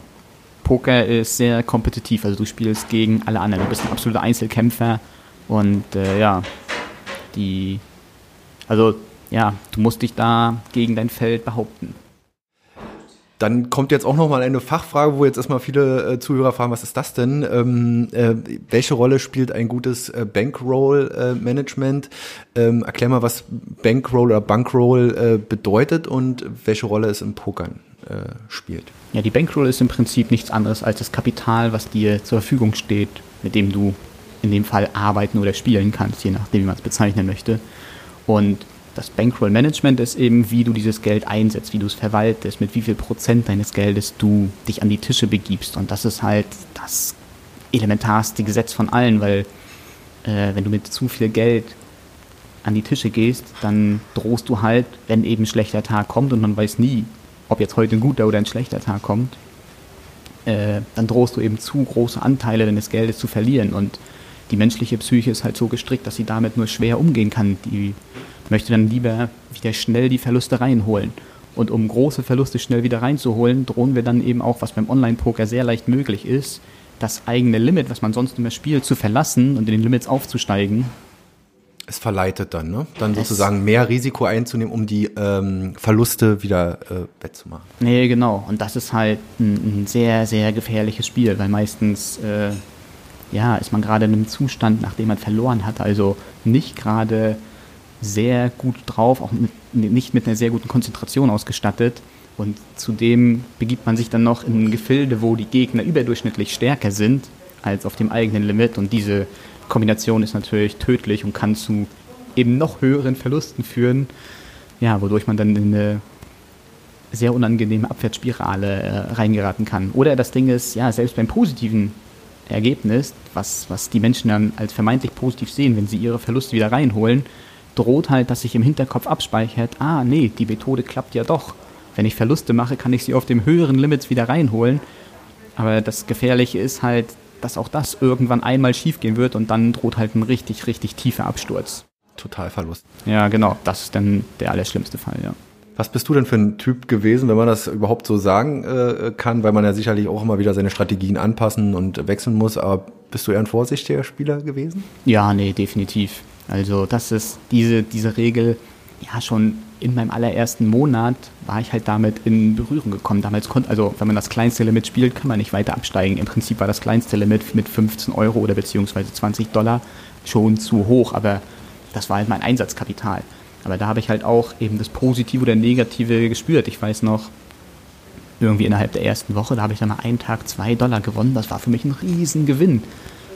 Poker ist sehr kompetitiv, also du spielst gegen alle anderen. Du bist ein absoluter Einzelkämpfer und äh, ja, die, also ja, du musst dich da gegen dein Feld behaupten. Dann kommt jetzt auch noch mal eine Fachfrage, wo jetzt erstmal viele äh, Zuhörer fragen, was ist das denn? Ähm, äh, welche Rolle spielt ein gutes äh, Bankroll-Management? Ähm, erklär mal, was Bankroll oder Bankroll äh, bedeutet und welche Rolle es im Pokern äh, spielt. Ja, die Bankroll ist im Prinzip nichts anderes als das Kapital, was dir zur Verfügung steht, mit dem du in dem Fall arbeiten oder spielen kannst, je nachdem, wie man es bezeichnen möchte. Und das Bankroll Management ist eben, wie du dieses Geld einsetzt, wie du es verwaltest, mit wie viel Prozent deines Geldes du dich an die Tische begibst. Und das ist halt das elementarste Gesetz von allen, weil äh, wenn du mit zu viel Geld an die Tische gehst, dann drohst du halt, wenn eben ein schlechter Tag kommt und man weiß nie, ob jetzt heute ein guter oder ein schlechter Tag kommt, äh, dann drohst du eben zu große Anteile deines Geldes zu verlieren. Und die menschliche Psyche ist halt so gestrickt, dass sie damit nur schwer umgehen kann. Die möchte dann lieber wieder schnell die Verluste reinholen. Und um große Verluste schnell wieder reinzuholen, drohen wir dann eben auch, was beim Online-Poker sehr leicht möglich ist, das eigene Limit, was man sonst immer spielt, zu verlassen und in den Limits aufzusteigen. Es verleitet dann, ne? Dann es sozusagen mehr Risiko einzunehmen, um die ähm, Verluste wieder äh, wettzumachen. Nee, genau. Und das ist halt ein, ein sehr, sehr gefährliches Spiel, weil meistens äh, ja, ist man gerade in einem Zustand, nachdem man verloren hat, also nicht gerade sehr gut drauf, auch mit, nicht mit einer sehr guten Konzentration ausgestattet. Und zudem begibt man sich dann noch in Gefilde, wo die Gegner überdurchschnittlich stärker sind als auf dem eigenen Limit. Und diese Kombination ist natürlich tödlich und kann zu eben noch höheren Verlusten führen, ja, wodurch man dann in eine sehr unangenehme Abwärtsspirale äh, reingeraten kann. Oder das Ding ist, ja, selbst beim positiven Ergebnis, was, was die Menschen dann als vermeintlich positiv sehen, wenn sie ihre Verluste wieder reinholen, droht halt, dass sich im Hinterkopf abspeichert, ah nee, die Methode klappt ja doch. Wenn ich Verluste mache, kann ich sie auf dem höheren Limits wieder reinholen. Aber das Gefährliche ist halt, dass auch das irgendwann einmal schiefgehen wird und dann droht halt ein richtig, richtig tiefer Absturz. Totalverlust. Ja, genau. Das ist dann der allerschlimmste Fall, ja. Was bist du denn für ein Typ gewesen, wenn man das überhaupt so sagen äh, kann, weil man ja sicherlich auch immer wieder seine Strategien anpassen und wechseln muss, aber bist du eher ein vorsichtiger Spieler gewesen? Ja, nee, definitiv. Also das ist diese, diese Regel, ja schon in meinem allerersten Monat war ich halt damit in Berührung gekommen. Damals konnte, also wenn man das kleinste Limit spielt, kann man nicht weiter absteigen. Im Prinzip war das kleinste Limit mit 15 Euro oder beziehungsweise 20 Dollar schon zu hoch, aber das war halt mein Einsatzkapital. Aber da habe ich halt auch eben das Positive oder Negative gespürt. Ich weiß noch, irgendwie innerhalb der ersten Woche, da habe ich dann mal einen Tag zwei Dollar gewonnen. Das war für mich ein Riesengewinn.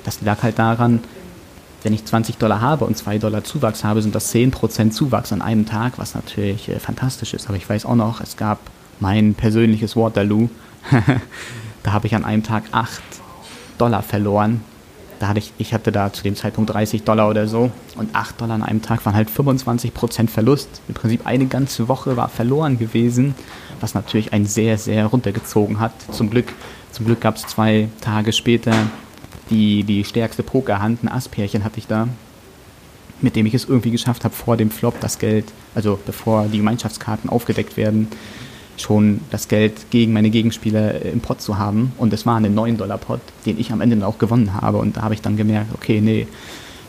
Das lag halt daran, wenn ich 20 Dollar habe und 2 Dollar Zuwachs habe, sind das 10% Zuwachs an einem Tag, was natürlich äh, fantastisch ist. Aber ich weiß auch noch, es gab mein persönliches Waterloo. da habe ich an einem Tag 8 Dollar verloren. Da hatte ich, ich hatte da zu dem Zeitpunkt 30 Dollar oder so und 8 Dollar an einem Tag waren halt 25% Verlust. Im Prinzip eine ganze Woche war verloren gewesen, was natürlich einen sehr, sehr runtergezogen hat. Zum Glück, zum Glück gab es zwei Tage später die, die stärkste Pokerhand, ein Asspärchen hatte ich da, mit dem ich es irgendwie geschafft habe, vor dem Flop das Geld, also bevor die Gemeinschaftskarten aufgedeckt werden, schon das Geld gegen meine Gegenspieler im Pot zu haben. Und es war ein 9-Dollar-Pot, den ich am Ende dann auch gewonnen habe. Und da habe ich dann gemerkt, okay, nee,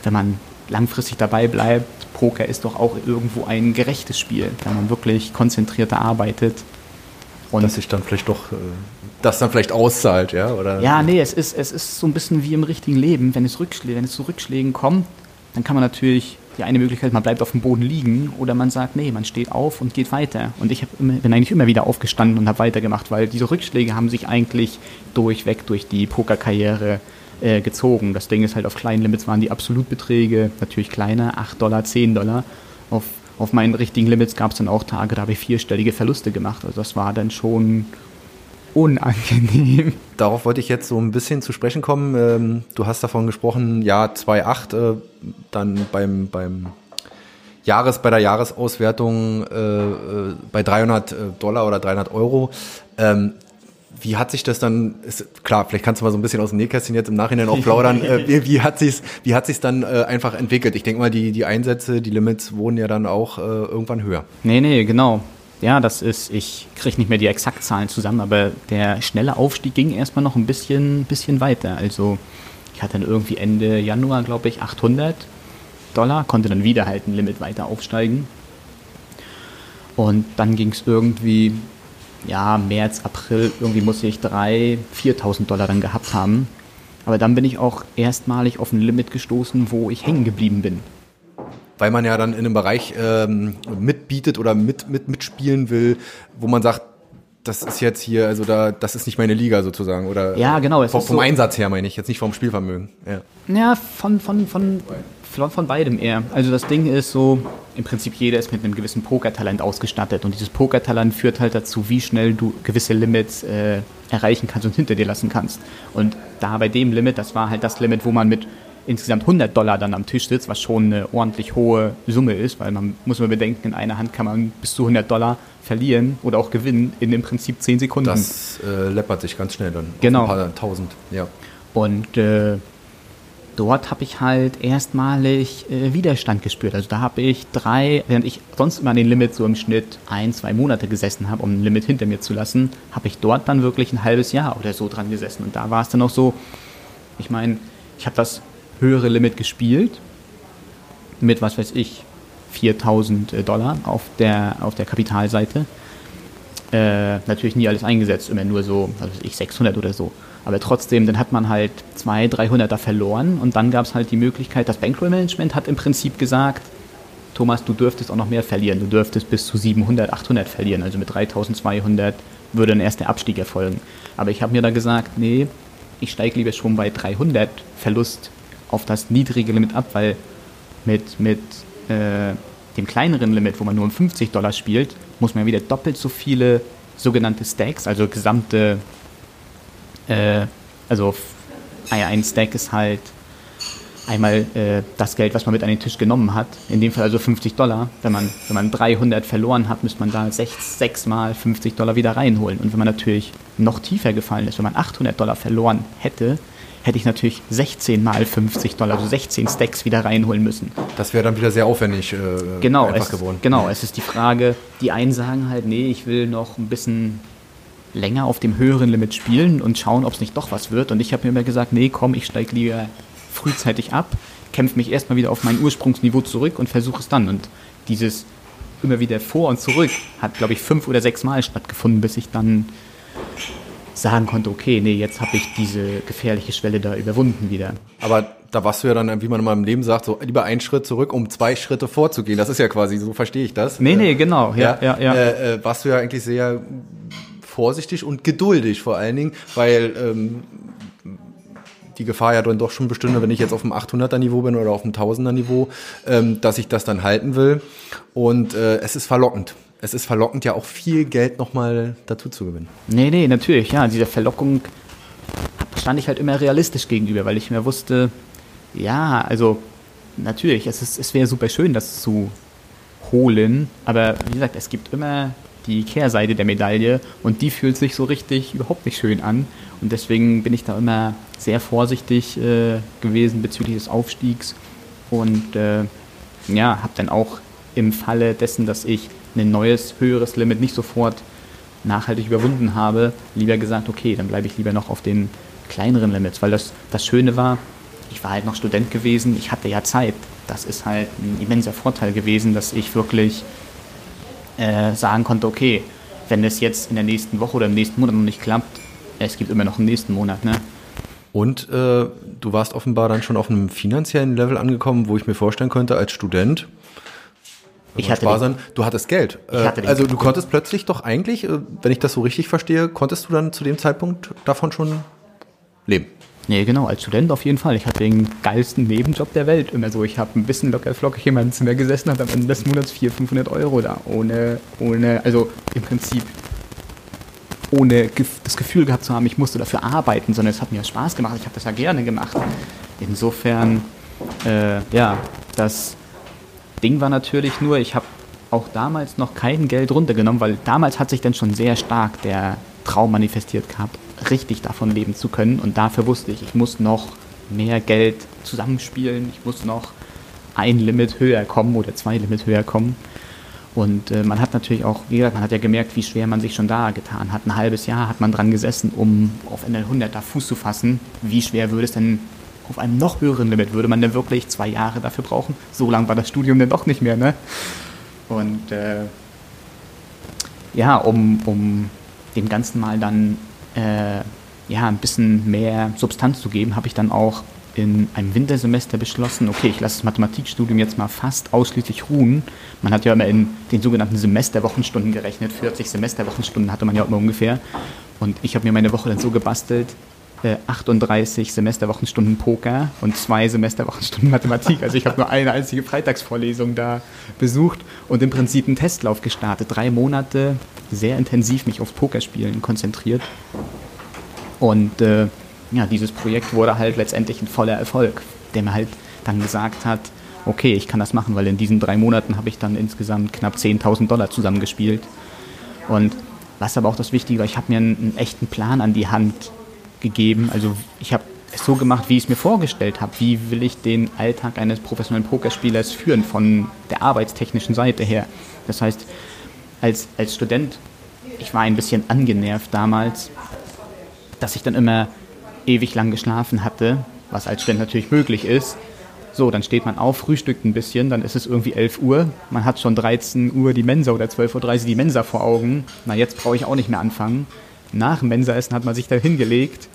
wenn man langfristig dabei bleibt, Poker ist doch auch irgendwo ein gerechtes Spiel, wenn man wirklich konzentrierter arbeitet. Und dass sich dann vielleicht doch äh, das dann vielleicht auszahlt, ja? Oder? Ja, nee, es ist, es ist so ein bisschen wie im richtigen Leben. Wenn es, Rückschläge, wenn es zu Rückschlägen kommt, dann kann man natürlich die eine Möglichkeit, man bleibt auf dem Boden liegen oder man sagt, nee, man steht auf und geht weiter. Und ich immer, bin eigentlich immer wieder aufgestanden und habe weitergemacht, weil diese Rückschläge haben sich eigentlich durchweg durch die Pokerkarriere äh, gezogen. Das Ding ist halt, auf kleinen Limits waren die Absolutbeträge natürlich kleiner, 8 Dollar, 10 Dollar. Auf, auf meinen richtigen Limits gab es dann auch Tage, da habe ich vierstellige Verluste gemacht. Also das war dann schon unangenehm. Darauf wollte ich jetzt so ein bisschen zu sprechen kommen. Ähm, du hast davon gesprochen, ja, 2,8, äh, dann beim, beim Jahres, bei der Jahresauswertung äh, äh bei 300 Dollar oder 300 Euro. Ähm, wie hat sich das dann, ist, klar, vielleicht kannst du mal so ein bisschen aus dem Nähkästchen jetzt im Nachhinein auch plaudern, wie, wie, hat sich's, wie hat sich's dann äh, einfach entwickelt? Ich denke mal, die, die Einsätze, die Limits wurden ja dann auch äh, irgendwann höher. Nee, nee, genau ja, das ist, ich kriege nicht mehr die Exaktzahlen zusammen, aber der schnelle Aufstieg ging erstmal noch ein bisschen, bisschen weiter. Also ich hatte dann irgendwie Ende Januar, glaube ich, 800 Dollar, konnte dann wieder halt ein Limit weiter aufsteigen. Und dann ging es irgendwie, ja, März, April, irgendwie muss ich 3.000, 4.000 Dollar dann gehabt haben. Aber dann bin ich auch erstmalig auf ein Limit gestoßen, wo ich hängen geblieben bin weil man ja dann in einem Bereich ähm, mitbietet oder mit, mit, mitspielen will, wo man sagt, das ist jetzt hier, also da, das ist nicht meine Liga sozusagen, oder? Ja, genau. vom, vom so Einsatz her meine ich, jetzt nicht vom Spielvermögen. Ja, ja von, von, von, von, von beidem eher. Also das Ding ist so, im Prinzip jeder ist mit einem gewissen Pokertalent ausgestattet und dieses Pokertalent führt halt dazu, wie schnell du gewisse Limits äh, erreichen kannst und hinter dir lassen kannst. Und da bei dem Limit, das war halt das Limit, wo man mit insgesamt 100 Dollar dann am Tisch sitzt, was schon eine ordentlich hohe Summe ist, weil man muss man bedenken, in einer Hand kann man bis zu 100 Dollar verlieren oder auch gewinnen in im Prinzip 10 Sekunden. Das äh, läppert sich ganz schnell dann. Genau. Ein paar tausend, ja. Und äh, dort habe ich halt erstmalig äh, Widerstand gespürt. Also da habe ich drei, während ich sonst immer an den Limit so im Schnitt ein, zwei Monate gesessen habe, um ein Limit hinter mir zu lassen, habe ich dort dann wirklich ein halbes Jahr oder so dran gesessen. Und da war es dann auch so, ich meine, ich habe das höhere Limit gespielt. mit, was weiß ich, 4000 äh, Dollar auf der, auf der Kapitalseite. Äh, natürlich nie alles eingesetzt, immer nur so, was weiß ich, 600 oder so. Aber trotzdem, dann hat man halt 200, 300 da verloren und dann gab es halt die Möglichkeit, das Bankroll Management hat im Prinzip gesagt, Thomas, du dürftest auch noch mehr verlieren. Du dürftest bis zu 700, 800 verlieren. Also mit 3200 würde ein erster Abstieg erfolgen. Aber ich habe mir da gesagt, nee, ich steige lieber schon bei 300 Verlust auf das niedrige Limit ab, weil mit, mit äh, dem kleineren Limit, wo man nur um 50 Dollar spielt, muss man wieder doppelt so viele sogenannte Stacks, also gesamte, äh, also ein Stack ist halt einmal äh, das Geld, was man mit an den Tisch genommen hat, in dem Fall also 50 Dollar. Wenn man, wenn man 300 verloren hat, müsste man da sechs, sechs mal 50 Dollar wieder reinholen. Und wenn man natürlich noch tiefer gefallen ist, wenn man 800 Dollar verloren hätte, hätte ich natürlich 16 mal 50 Dollar, also 16 Stacks wieder reinholen müssen. Das wäre dann wieder sehr aufwendig äh, genau, einfach es, geworden. Genau, es ist die Frage, die einen sagen halt, nee, ich will noch ein bisschen länger auf dem höheren Limit spielen und schauen, ob es nicht doch was wird. Und ich habe mir immer gesagt, nee, komm, ich steige lieber frühzeitig ab, kämpfe mich erstmal wieder auf mein Ursprungsniveau zurück und versuche es dann. Und dieses immer wieder vor und zurück hat, glaube ich, fünf oder sechs Mal stattgefunden, bis ich dann sagen konnte, okay, nee, jetzt habe ich diese gefährliche Schwelle da überwunden wieder. Aber da warst du ja dann, wie man in meinem Leben sagt, so lieber einen Schritt zurück, um zwei Schritte vorzugehen. Das ist ja quasi, so verstehe ich das. Nee, nee, genau. Ja, ja, ja. Äh, äh, warst du ja eigentlich sehr vorsichtig und geduldig vor allen Dingen, weil ähm, die Gefahr ja dann doch schon bestünde, wenn ich jetzt auf dem 800er Niveau bin oder auf dem 1000er Niveau, ähm, dass ich das dann halten will. Und äh, es ist verlockend. Es ist verlockend, ja auch viel Geld nochmal dazu zu gewinnen. Nee, nee, natürlich, ja. Diese Verlockung stand ich halt immer realistisch gegenüber, weil ich mir wusste, ja, also natürlich, es, es wäre super schön, das zu holen, aber wie gesagt, es gibt immer die Kehrseite der Medaille und die fühlt sich so richtig überhaupt nicht schön an. Und deswegen bin ich da immer sehr vorsichtig äh, gewesen bezüglich des Aufstiegs und äh, ja, habe dann auch im Falle dessen, dass ich ein neues, höheres Limit nicht sofort nachhaltig überwunden habe, lieber gesagt, okay, dann bleibe ich lieber noch auf den kleineren Limits, weil das, das Schöne war, ich war halt noch Student gewesen, ich hatte ja Zeit. Das ist halt ein immenser Vorteil gewesen, dass ich wirklich äh, sagen konnte, okay, wenn es jetzt in der nächsten Woche oder im nächsten Monat noch nicht klappt, es gibt immer noch einen nächsten Monat, ne? Und äh, du warst offenbar dann schon auf einem finanziellen Level angekommen, wo ich mir vorstellen könnte, als Student, ich hatte den, du hattest Geld. Ich hatte den also du konntest plötzlich doch eigentlich, äh, wenn ich das so richtig verstehe, konntest du dann zu dem Zeitpunkt davon schon leben. Nee, genau, als Student auf jeden Fall. Ich hatte den geilsten Nebenjob der Welt. Immer so, ich habe ein bisschen locker flockig in meinem Zimmer gesessen, habe am Ende des Monats 400, 500 Euro da. Ohne, ohne, also im Prinzip ohne das Gefühl gehabt zu haben, ich musste dafür arbeiten, sondern es hat mir Spaß gemacht. Ich habe das ja gerne gemacht. Insofern, äh, ja, das Ding war natürlich nur, ich habe auch damals noch kein Geld runtergenommen, weil damals hat sich dann schon sehr stark der Traum manifestiert gehabt, richtig davon leben zu können. Und dafür wusste ich, ich muss noch mehr Geld zusammenspielen, ich muss noch ein Limit höher kommen oder zwei Limit höher kommen. Und äh, man hat natürlich auch, wie gesagt, man hat ja gemerkt, wie schwer man sich schon da getan hat. Ein halbes Jahr hat man dran gesessen, um auf einen 100er Fuß zu fassen. Wie schwer würde es denn auf einem noch höheren Limit, würde man denn wirklich zwei Jahre dafür brauchen? So lang war das Studium denn doch nicht mehr, ne? Und äh, ja, um, um dem Ganzen mal dann äh, ja, ein bisschen mehr Substanz zu geben, habe ich dann auch in einem Wintersemester beschlossen, okay, ich lasse das Mathematikstudium jetzt mal fast ausschließlich ruhen. Man hat ja immer in den sogenannten Semesterwochenstunden gerechnet, 40 Semesterwochenstunden hatte man ja immer ungefähr. Und ich habe mir meine Woche dann so gebastelt, 38 äh, Semesterwochenstunden Poker und zwei Semesterwochenstunden Mathematik. Also ich habe nur eine einzige Freitagsvorlesung da besucht und im Prinzip einen Testlauf gestartet. Drei Monate sehr intensiv mich aufs Pokerspielen konzentriert. Und äh, ja, dieses Projekt wurde halt letztendlich ein voller Erfolg, der mir halt dann gesagt hat, okay, ich kann das machen, weil in diesen drei Monaten habe ich dann insgesamt knapp 10.000 Dollar zusammengespielt. Und was aber auch das Wichtige war, ich habe mir einen, einen echten Plan an die Hand gegeben. Also ich habe es so gemacht, wie ich es mir vorgestellt habe. Wie will ich den Alltag eines professionellen Pokerspielers führen von der arbeitstechnischen Seite her? Das heißt, als, als Student, ich war ein bisschen angenervt damals, dass ich dann immer ewig lang geschlafen hatte, was als Student natürlich möglich ist. So, dann steht man auf, frühstückt ein bisschen, dann ist es irgendwie 11 Uhr. Man hat schon 13 Uhr die Mensa oder 12.30 Uhr die Mensa vor Augen. Na, jetzt brauche ich auch nicht mehr anfangen. Nach dem Mensaessen hat man sich da hingelegt,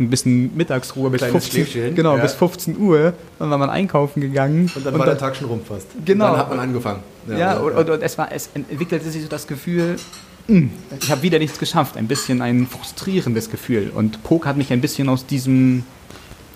ein bisschen Mittagsruhe bis 15, genau, ja. bis 15 Uhr. Dann war man einkaufen gegangen. Und dann und war dann, der Tag schon rum fast. Genau. Und dann hat man angefangen. Ja, ja, und, und, und, es, war, es entwickelte sich so das Gefühl, hm, ich habe wieder nichts geschafft. Ein bisschen ein frustrierendes Gefühl. Und Poker hat mich ein bisschen aus diesem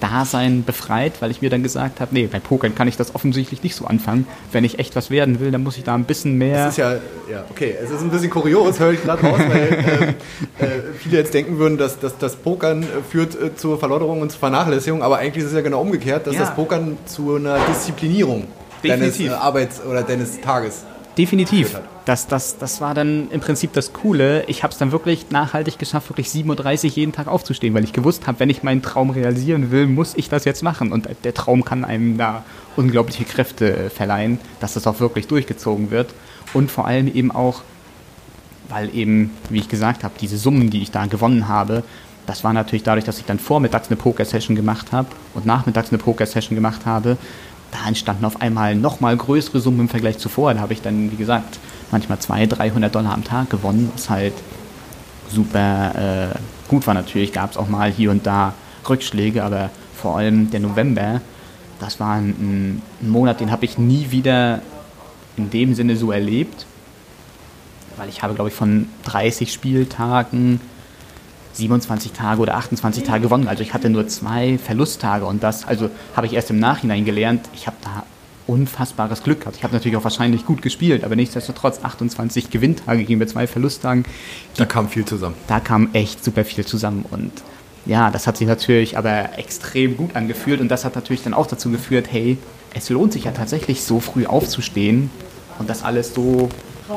Dasein befreit, weil ich mir dann gesagt habe, nee, bei Pokern kann ich das offensichtlich nicht so anfangen. Wenn ich echt was werden will, dann muss ich da ein bisschen mehr. Es ist ja, ja, okay, es ist ein bisschen kurios, höre ich gerade raus, weil ähm, äh, viele jetzt denken würden, dass, dass das Pokern äh, führt äh, zur Verlotterung und zur Vernachlässigung, aber eigentlich ist es ja genau umgekehrt, dass ja. das Pokern zu einer Disziplinierung Definitiv. deines äh, Arbeits- oder deines Tages Definitiv. Das, das, das war dann im Prinzip das Coole. Ich habe es dann wirklich nachhaltig geschafft, wirklich 7.30 Uhr jeden Tag aufzustehen, weil ich gewusst habe, wenn ich meinen Traum realisieren will, muss ich das jetzt machen. Und der Traum kann einem da unglaubliche Kräfte verleihen, dass das auch wirklich durchgezogen wird. Und vor allem eben auch, weil eben, wie ich gesagt habe, diese Summen, die ich da gewonnen habe, das war natürlich dadurch, dass ich dann vormittags eine Poker-Session gemacht habe und nachmittags eine Poker-Session gemacht habe, da entstanden auf einmal nochmal größere Summen im Vergleich zuvor. Da habe ich dann, wie gesagt, manchmal 200, 300 Dollar am Tag gewonnen, was halt super äh, gut war natürlich. Gab es auch mal hier und da Rückschläge, aber vor allem der November, das war ein, ein Monat, den habe ich nie wieder in dem Sinne so erlebt, weil ich habe, glaube ich, von 30 Spieltagen 27 Tage oder 28 Tage gewonnen. Also ich hatte nur zwei Verlusttage und das, also habe ich erst im Nachhinein gelernt. Ich habe da unfassbares Glück gehabt. Ich habe natürlich auch wahrscheinlich gut gespielt, aber nichtsdestotrotz 28 Gewinntage gegen mir zwei Verlusttagen. Da kam viel zusammen. Da kam echt super viel zusammen und ja, das hat sich natürlich aber extrem gut angefühlt und das hat natürlich dann auch dazu geführt, hey, es lohnt sich ja tatsächlich so früh aufzustehen und das alles so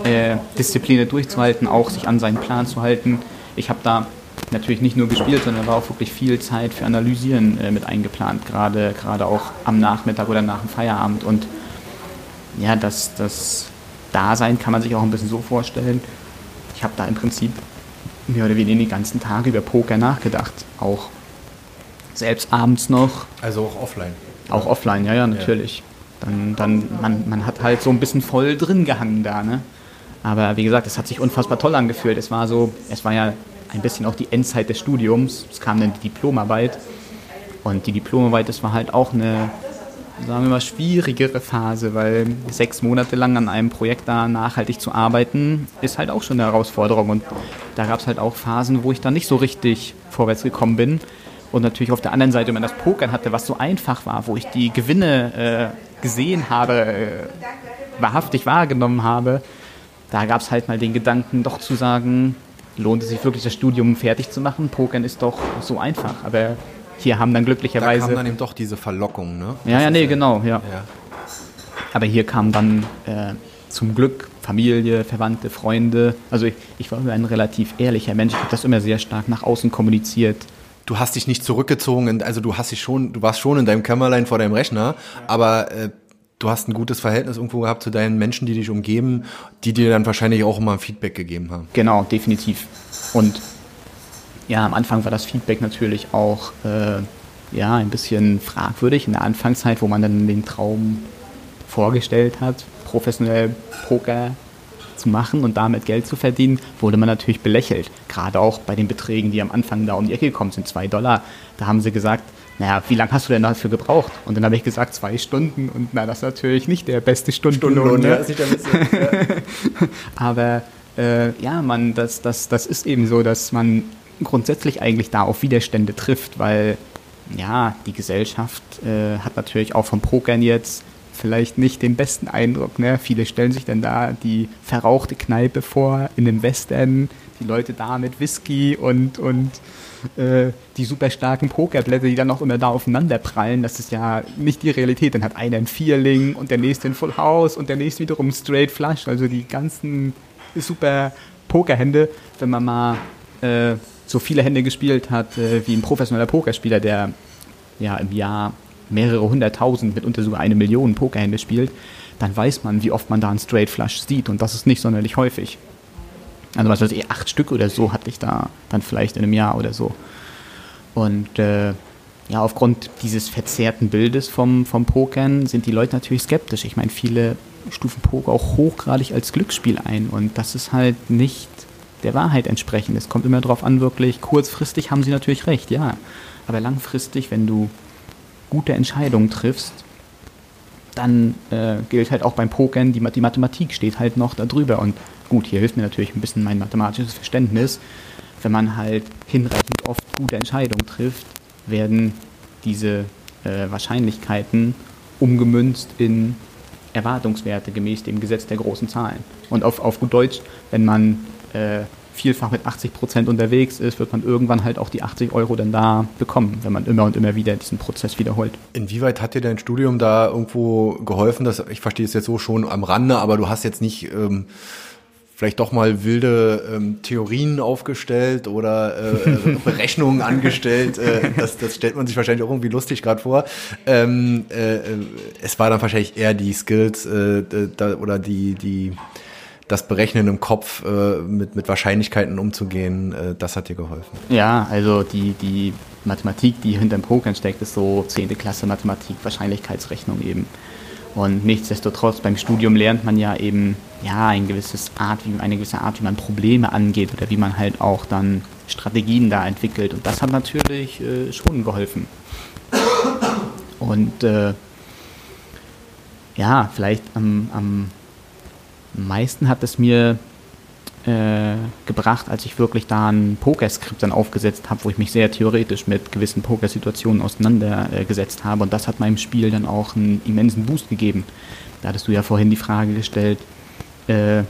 äh, diszipliniert durchzuhalten, auch sich an seinen Plan zu halten. Ich habe da natürlich nicht nur gespielt, sondern war auch wirklich viel Zeit für Analysieren äh, mit eingeplant, gerade, gerade auch am Nachmittag oder nach dem Feierabend. Und ja, das, das Dasein kann man sich auch ein bisschen so vorstellen. Ich habe da im Prinzip mehr oder weniger den ganzen Tag über Poker nachgedacht. Auch selbst abends noch. Also auch offline. Auch offline, ja, ja, natürlich. Ja. Dann, dann man, man hat halt so ein bisschen voll drin gehangen da, ne? Aber wie gesagt, es hat sich unfassbar toll angefühlt. Es war so, es war ja ein bisschen auch die Endzeit des Studiums. Es kam dann die Diplomarbeit. Und die Diplomarbeit, das war halt auch eine, sagen wir mal, schwierigere Phase, weil sechs Monate lang an einem Projekt da nachhaltig zu arbeiten, ist halt auch schon eine Herausforderung. Und da gab es halt auch Phasen, wo ich dann nicht so richtig vorwärts gekommen bin. Und natürlich auf der anderen Seite, wenn man das Pokern hatte, was so einfach war, wo ich die Gewinne äh, gesehen habe, äh, wahrhaftig wahrgenommen habe, da gab es halt mal den Gedanken, doch zu sagen, lohnt es sich wirklich, das Studium fertig zu machen? Pokern ist doch so einfach, aber hier haben dann glücklicherweise... Da kam dann eben doch diese Verlockung, ne? Ja, ja, nee, genau, ja. ja. Aber hier kam dann äh, zum Glück Familie, Verwandte, Freunde. Also ich, ich war immer ein relativ ehrlicher Mensch. Ich habe das immer sehr stark nach außen kommuniziert. Du hast dich nicht zurückgezogen, also du hast dich schon, du warst schon in deinem Kämmerlein vor deinem Rechner, aber äh, du hast ein gutes Verhältnis irgendwo gehabt zu deinen Menschen, die dich umgeben, die dir dann wahrscheinlich auch immer Feedback gegeben haben. Genau, definitiv. Und ja, am Anfang war das Feedback natürlich auch äh, ja, ein bisschen fragwürdig in der Anfangszeit, wo man dann den Traum vorgestellt hat, professionell Poker zu machen und damit Geld zu verdienen, wurde man natürlich belächelt. Gerade auch bei den Beträgen, die am Anfang da um die Ecke gekommen sind, zwei Dollar. Da haben sie gesagt, naja, wie lange hast du denn dafür gebraucht? Und dann habe ich gesagt, zwei Stunden. Und na, das ist natürlich nicht der beste Stundenlohn. Stundenlohn, ne? ja, ist nicht der beste. ja. Aber äh, ja, man, das, das, das ist eben so, dass man grundsätzlich eigentlich da auf Widerstände trifft, weil ja, die Gesellschaft äh, hat natürlich auch vom Pokern jetzt vielleicht nicht den besten Eindruck. Ne? Viele stellen sich dann da die verrauchte Kneipe vor in den Western, die Leute da mit Whisky und, und äh, die super starken Pokerblätter, die dann auch immer da aufeinander prallen, das ist ja nicht die Realität. Dann hat einer ein Vierling und der nächste ein Full House und der nächste wiederum Straight Flush. Also die ganzen super Pokerhände, wenn man mal äh, so viele Hände gespielt hat äh, wie ein professioneller Pokerspieler, der ja im Jahr mehrere hunderttausend, mitunter sogar eine Million Pokerhände spielt, dann weiß man, wie oft man da einen Straight Flush sieht und das ist nicht sonderlich häufig. Also was weiß ich, acht Stück oder so hatte ich da dann vielleicht in einem Jahr oder so. Und äh, ja, aufgrund dieses verzerrten Bildes vom, vom Pokern sind die Leute natürlich skeptisch. Ich meine, viele stufen Poker auch hochgradig als Glücksspiel ein und das ist halt nicht der Wahrheit entsprechend. Es kommt immer darauf an, wirklich kurzfristig haben sie natürlich recht, ja. Aber langfristig, wenn du gute Entscheidungen triffst, dann äh, gilt halt auch beim Pokern, die, die Mathematik steht halt noch darüber. Und gut, hier hilft mir natürlich ein bisschen mein mathematisches Verständnis. Wenn man halt hinreichend oft gute Entscheidungen trifft, werden diese äh, Wahrscheinlichkeiten umgemünzt in Erwartungswerte gemäß dem Gesetz der großen Zahlen. Und auf, auf gut Deutsch, wenn man äh, vielfach mit 80 Prozent unterwegs ist, wird man irgendwann halt auch die 80 Euro dann da bekommen, wenn man immer und immer wieder diesen Prozess wiederholt. Inwieweit hat dir dein Studium da irgendwo geholfen? Dass, ich verstehe es jetzt so schon am Rande, aber du hast jetzt nicht ähm, vielleicht doch mal wilde ähm, Theorien aufgestellt oder äh, Berechnungen angestellt. Äh, das, das stellt man sich wahrscheinlich auch irgendwie lustig gerade vor. Ähm, äh, äh, es war dann wahrscheinlich eher die Skills äh, da, oder die, die das Berechnen im Kopf äh, mit, mit Wahrscheinlichkeiten umzugehen, äh, das hat dir geholfen. Ja, also die, die Mathematik, die hinter dem Pokern steckt, ist so 10. Klasse Mathematik, Wahrscheinlichkeitsrechnung eben. Und nichtsdestotrotz beim Studium lernt man ja eben ja ein gewisses Art, wie eine gewisse Art, wie man Probleme angeht oder wie man halt auch dann Strategien da entwickelt. Und das hat natürlich äh, schon geholfen. Und äh, ja, vielleicht am, am meisten hat es mir äh, gebracht, als ich wirklich da ein Pokerskript dann aufgesetzt habe, wo ich mich sehr theoretisch mit gewissen Pokersituationen auseinandergesetzt habe. Und das hat meinem Spiel dann auch einen immensen Boost gegeben. Da hattest du ja vorhin die Frage gestellt, äh,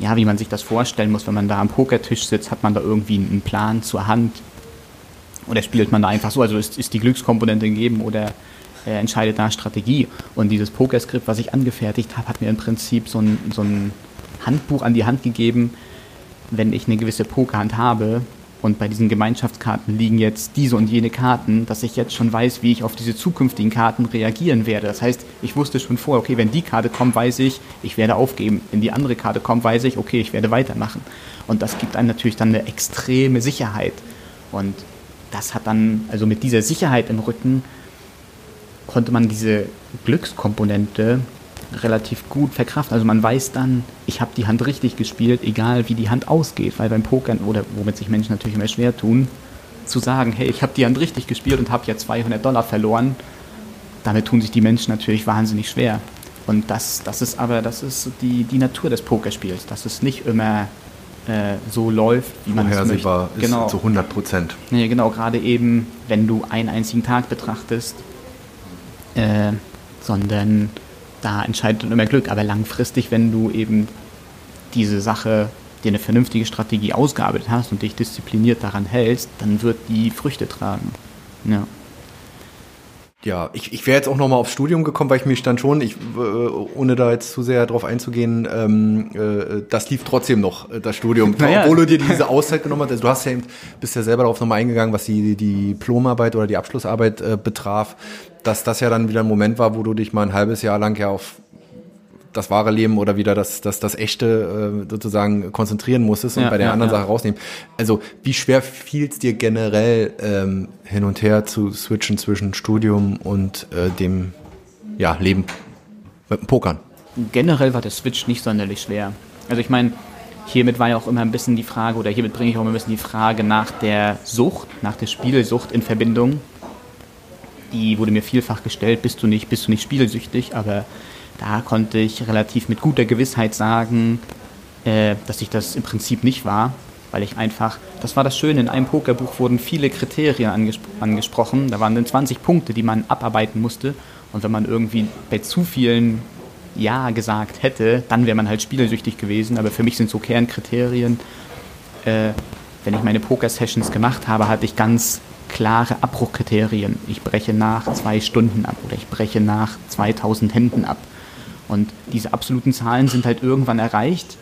ja, wie man sich das vorstellen muss, wenn man da am Pokertisch sitzt, hat man da irgendwie einen Plan zur Hand? Oder spielt man da einfach so? Also ist, ist die Glückskomponente gegeben oder äh, entscheidet da Strategie? Und dieses Pokerskript, was ich angefertigt habe, hat mir im Prinzip so ein, so ein Handbuch an die Hand gegeben, wenn ich eine gewisse Pokerhand habe und bei diesen Gemeinschaftskarten liegen jetzt diese und jene Karten, dass ich jetzt schon weiß, wie ich auf diese zukünftigen Karten reagieren werde. Das heißt, ich wusste schon vorher, okay, wenn die Karte kommt, weiß ich, ich werde aufgeben. Wenn die andere Karte kommt, weiß ich, okay, ich werde weitermachen. Und das gibt einem natürlich dann eine extreme Sicherheit. Und das hat dann, also mit dieser Sicherheit im Rücken, konnte man diese Glückskomponente relativ gut verkraften. Also man weiß dann, ich habe die Hand richtig gespielt, egal wie die Hand ausgeht, weil beim Pokern oder womit sich Menschen natürlich immer schwer tun, zu sagen, hey, ich habe die Hand richtig gespielt und habe ja 200 Dollar verloren, damit tun sich die Menschen natürlich wahnsinnig schwer. Und das, das ist aber, das ist die, die Natur des Pokerspiels, dass es nicht immer äh, so läuft, wie man es möchte. ist genau. zu 100 Prozent. Nee, genau, gerade eben, wenn du einen einzigen Tag betrachtest, äh, sondern da entscheidet dann immer Glück. Aber langfristig, wenn du eben diese Sache dir eine vernünftige Strategie ausgearbeitet hast und dich diszipliniert daran hältst, dann wird die Früchte tragen. Ja. Ja, ich, ich wäre jetzt auch nochmal aufs Studium gekommen, weil ich mich dann schon, ich, äh, ohne da jetzt zu sehr drauf einzugehen, ähm, äh, das lief trotzdem noch, äh, das Studium, naja. obwohl du dir diese Auszeit genommen hast. Also du hast ja eben, bist ja selber darauf nochmal eingegangen, was die, die Diplomarbeit oder die Abschlussarbeit äh, betraf, dass das ja dann wieder ein Moment war, wo du dich mal ein halbes Jahr lang ja auf das wahre Leben oder wieder das, das, das echte äh, sozusagen konzentrieren musstest und ja, bei der ja, anderen ja. Sache rausnehmen. Also wie schwer fiel es dir generell ähm, hin und her zu switchen zwischen Studium und äh, dem ja, Leben mit dem Pokern? Generell war der Switch nicht sonderlich schwer. Also ich meine, hiermit war ja auch immer ein bisschen die Frage, oder hiermit bringe ich auch immer ein bisschen die Frage nach der Sucht, nach der Spielsucht in Verbindung. Die wurde mir vielfach gestellt, bist du nicht, bist du nicht spielsüchtig, aber da konnte ich relativ mit guter Gewissheit sagen, äh, dass ich das im Prinzip nicht war, weil ich einfach, das war das Schöne, in einem Pokerbuch wurden viele Kriterien angespro angesprochen, da waren dann 20 Punkte, die man abarbeiten musste und wenn man irgendwie bei zu vielen Ja gesagt hätte, dann wäre man halt spielsüchtig gewesen, aber für mich sind so Kernkriterien, äh, wenn ich meine Poker-Sessions gemacht habe, hatte ich ganz klare Abbruchkriterien. Ich breche nach zwei Stunden ab oder ich breche nach 2000 Händen ab. Und diese absoluten Zahlen sind halt irgendwann erreicht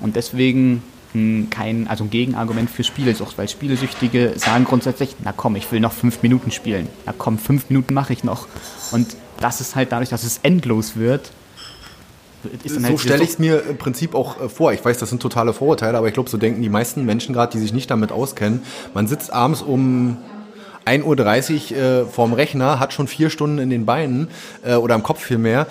und deswegen hm, kein, also ein Gegenargument für Spielsucht, weil Spielsüchtige sagen grundsätzlich, na komm, ich will noch fünf Minuten spielen. Na komm, fünf Minuten mache ich noch. Und das ist halt dadurch, dass es endlos wird, so halt stelle ich es mir im Prinzip auch äh, vor. Ich weiß, das sind totale Vorurteile, aber ich glaube, so denken die meisten Menschen gerade, die sich nicht damit auskennen. Man sitzt abends um 1.30 Uhr äh, vorm Rechner, hat schon vier Stunden in den Beinen äh, oder im Kopf vielmehr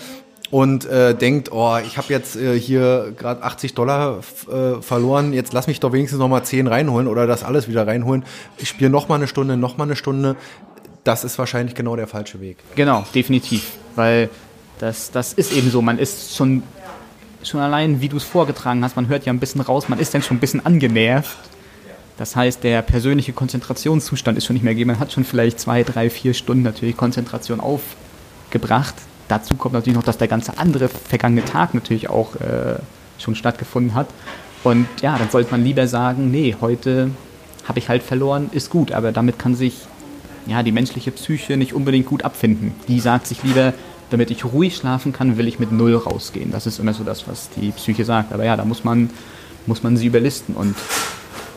und äh, denkt, oh, ich habe jetzt äh, hier gerade 80 Dollar äh, verloren, jetzt lass mich doch wenigstens noch mal 10 reinholen oder das alles wieder reinholen. Ich spiele noch mal eine Stunde, noch mal eine Stunde. Das ist wahrscheinlich genau der falsche Weg. Genau, definitiv, weil das, das ist eben so, man ist schon, schon allein, wie du es vorgetragen hast, man hört ja ein bisschen raus, man ist dann schon ein bisschen angenervt. Das heißt, der persönliche Konzentrationszustand ist schon nicht mehr gegeben. Man hat schon vielleicht zwei, drei, vier Stunden natürlich Konzentration aufgebracht Dazu kommt natürlich noch, dass der ganze andere vergangene Tag natürlich auch äh, schon stattgefunden hat. Und ja, dann sollte man lieber sagen, nee, heute habe ich halt verloren, ist gut, aber damit kann sich ja, die menschliche Psyche nicht unbedingt gut abfinden. Die sagt sich lieber, damit ich ruhig schlafen kann, will ich mit Null rausgehen. Das ist immer so das, was die Psyche sagt. Aber ja, da muss man, muss man sie überlisten. Und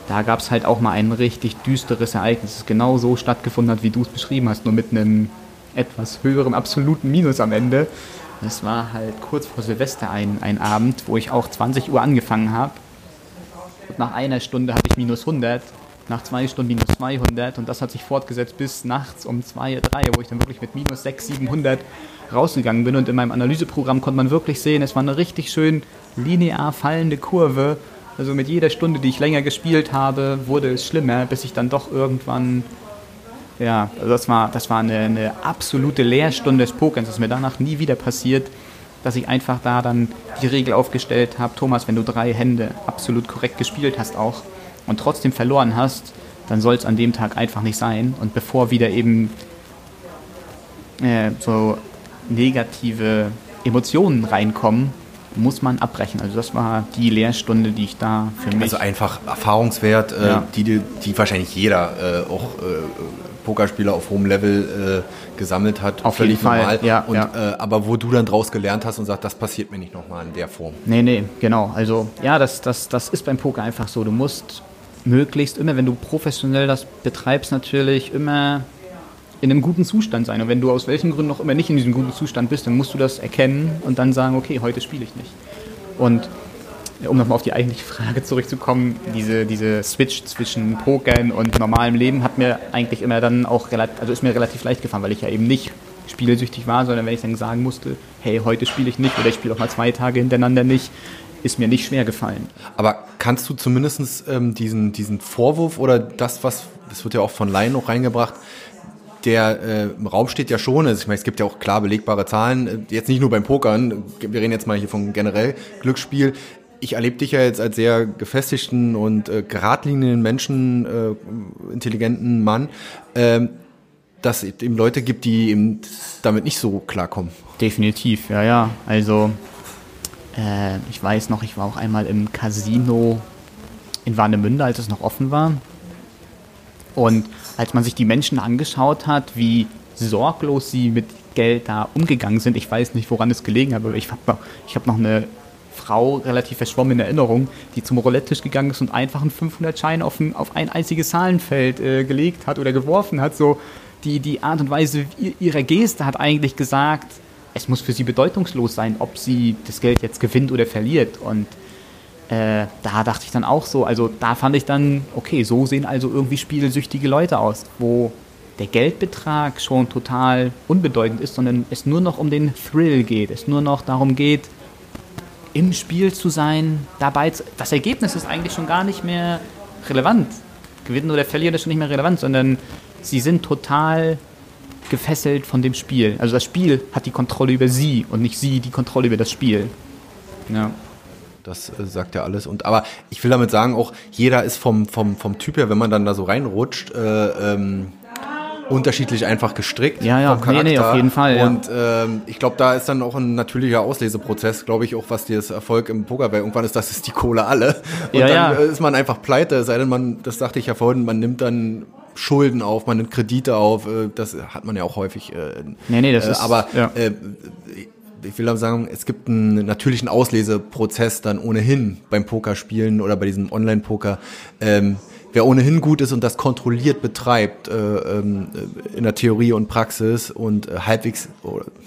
da gab es halt auch mal ein richtig düsteres Ereignis, das genau so stattgefunden hat, wie du es beschrieben hast, nur mit einem etwas höherem absoluten Minus am Ende. Das war halt kurz vor Silvester ein, ein Abend, wo ich auch 20 Uhr angefangen habe. Und nach einer Stunde hatte ich minus 100, nach zwei Stunden minus 200 und das hat sich fortgesetzt bis nachts um 2, 3, wo ich dann wirklich mit minus 600, 700 rausgegangen bin. Und in meinem Analyseprogramm konnte man wirklich sehen, es war eine richtig schön linear fallende Kurve. Also mit jeder Stunde, die ich länger gespielt habe, wurde es schlimmer, bis ich dann doch irgendwann ja, also das war, das war eine, eine absolute Lehrstunde des Pokerns. Das ist mir danach nie wieder passiert, dass ich einfach da dann die Regel aufgestellt habe, Thomas, wenn du drei Hände absolut korrekt gespielt hast auch und trotzdem verloren hast, dann soll es an dem Tag einfach nicht sein. Und bevor wieder eben äh, so negative Emotionen reinkommen, muss man abbrechen. Also das war die Lehrstunde, die ich da für mich... Also einfach Erfahrungswert, äh, ja. die, die wahrscheinlich jeder äh, auch äh, Pokerspieler auf hohem Level äh, gesammelt hat. Auf jeden Fall, ja, und, ja. Äh, aber wo du dann draus gelernt hast und sagst, das passiert mir nicht nochmal in der Form. Nee, nee, genau. Also ja, das, das, das ist beim Poker einfach so. Du musst möglichst immer, wenn du professionell das betreibst, natürlich immer in einem guten Zustand sein. Und wenn du aus welchen Gründen noch immer nicht in diesem guten Zustand bist, dann musst du das erkennen und dann sagen, okay, heute spiele ich nicht. Und um nochmal auf die eigentliche Frage zurückzukommen, diese, diese Switch zwischen Pokern und normalem Leben hat mir eigentlich immer dann auch relativ, also ist mir relativ leicht gefallen, weil ich ja eben nicht spielsüchtig war, sondern wenn ich dann sagen musste, hey, heute spiele ich nicht oder ich spiele auch mal zwei Tage hintereinander nicht, ist mir nicht schwer gefallen. Aber kannst du zumindest ähm, diesen, diesen Vorwurf oder das, was, das wird ja auch von Laien noch reingebracht, der äh, Raum steht ja schon, also ich meine, es gibt ja auch klar belegbare Zahlen, äh, jetzt nicht nur beim Pokern, wir reden jetzt mal hier von generell Glücksspiel. Ich erlebe dich ja jetzt als sehr gefestigten und äh, geradlinischen Menschen, äh, intelligenten Mann, äh, dass es eben Leute gibt, die eben damit nicht so klarkommen. Definitiv, ja, ja. Also äh, ich weiß noch, ich war auch einmal im Casino in Warnemünde, als es noch offen war. Und als man sich die Menschen angeschaut hat, wie sorglos sie mit Geld da umgegangen sind, ich weiß nicht, woran es gelegen hat, aber ich habe noch, hab noch eine Frau relativ verschwommen in Erinnerung, die zum Roulette-Tisch gegangen ist und einfach einen 500-Schein auf ein, auf ein einziges Zahlenfeld äh, gelegt hat oder geworfen hat. So die, die Art und Weise ihrer Geste hat eigentlich gesagt, es muss für sie bedeutungslos sein, ob sie das Geld jetzt gewinnt oder verliert. Und äh, da dachte ich dann auch so, also da fand ich dann, okay, so sehen also irgendwie spielsüchtige Leute aus, wo der Geldbetrag schon total unbedeutend ist, sondern es nur noch um den Thrill geht, es nur noch darum geht, im Spiel zu sein, dabei zu, das Ergebnis ist eigentlich schon gar nicht mehr relevant. Gewinnen oder verlieren ist schon nicht mehr relevant, sondern sie sind total gefesselt von dem Spiel. Also das Spiel hat die Kontrolle über sie und nicht sie die Kontrolle über das Spiel. Ja. Das äh, sagt ja alles. Und aber ich will damit sagen, auch jeder ist vom, vom, vom Typ her, wenn man dann da so reinrutscht, äh, ähm, unterschiedlich einfach gestrickt. Ja, ja, nee, nee, auf jeden Fall. Ja. Und ähm, ich glaube, da ist dann auch ein natürlicher Ausleseprozess, glaube ich, auch was das Erfolg im Poker wäre. Irgendwann ist das ist die Kohle alle. Und ja, dann ja. ist man einfach pleite, sei denn man, das sagte ich ja vorhin, man nimmt dann Schulden auf, man nimmt Kredite auf, äh, das hat man ja auch häufig. Äh, nee, nee, das äh, ist. Aber ja. äh, ich will aber sagen, es gibt einen natürlichen Ausleseprozess dann ohnehin beim Pokerspielen oder bei diesem Online-Poker. Ähm, wer ohnehin gut ist und das kontrolliert betreibt äh, ähm, in der Theorie und Praxis und äh, halbwegs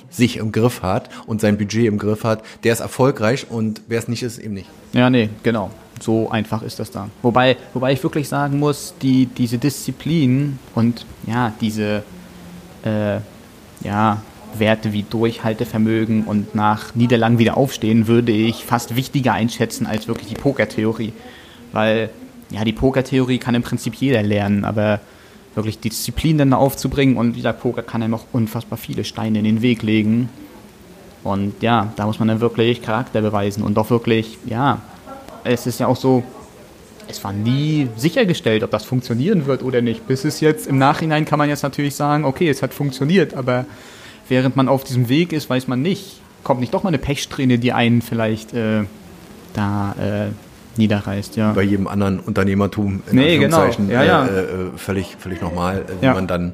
sich im Griff hat und sein Budget im Griff hat, der ist erfolgreich und wer es nicht ist, eben nicht. Ja, nee, genau. So einfach ist das da. Wobei, wobei ich wirklich sagen muss, die, diese Disziplin und ja, diese äh, ja, Werte wie Durchhaltevermögen und nach Niederlagen wieder aufstehen, würde ich fast wichtiger einschätzen als wirklich die Pokertheorie. Weil ja, die Pokertheorie kann im Prinzip jeder lernen, aber wirklich Disziplin dann aufzubringen und dieser Poker kann einem auch unfassbar viele Steine in den Weg legen. Und ja, da muss man dann wirklich Charakter beweisen und doch wirklich, ja, es ist ja auch so, es war nie sichergestellt, ob das funktionieren wird oder nicht. Bis es jetzt im Nachhinein kann man jetzt natürlich sagen, okay, es hat funktioniert, aber während man auf diesem Weg ist, weiß man nicht, kommt nicht doch mal eine Pechsträhne, die einen vielleicht äh, da äh, niederreißt, ja. Bei jedem anderen Unternehmertum in nee, genau. ja, ja. Äh, äh, völlig, völlig normal, äh, wie ja. man dann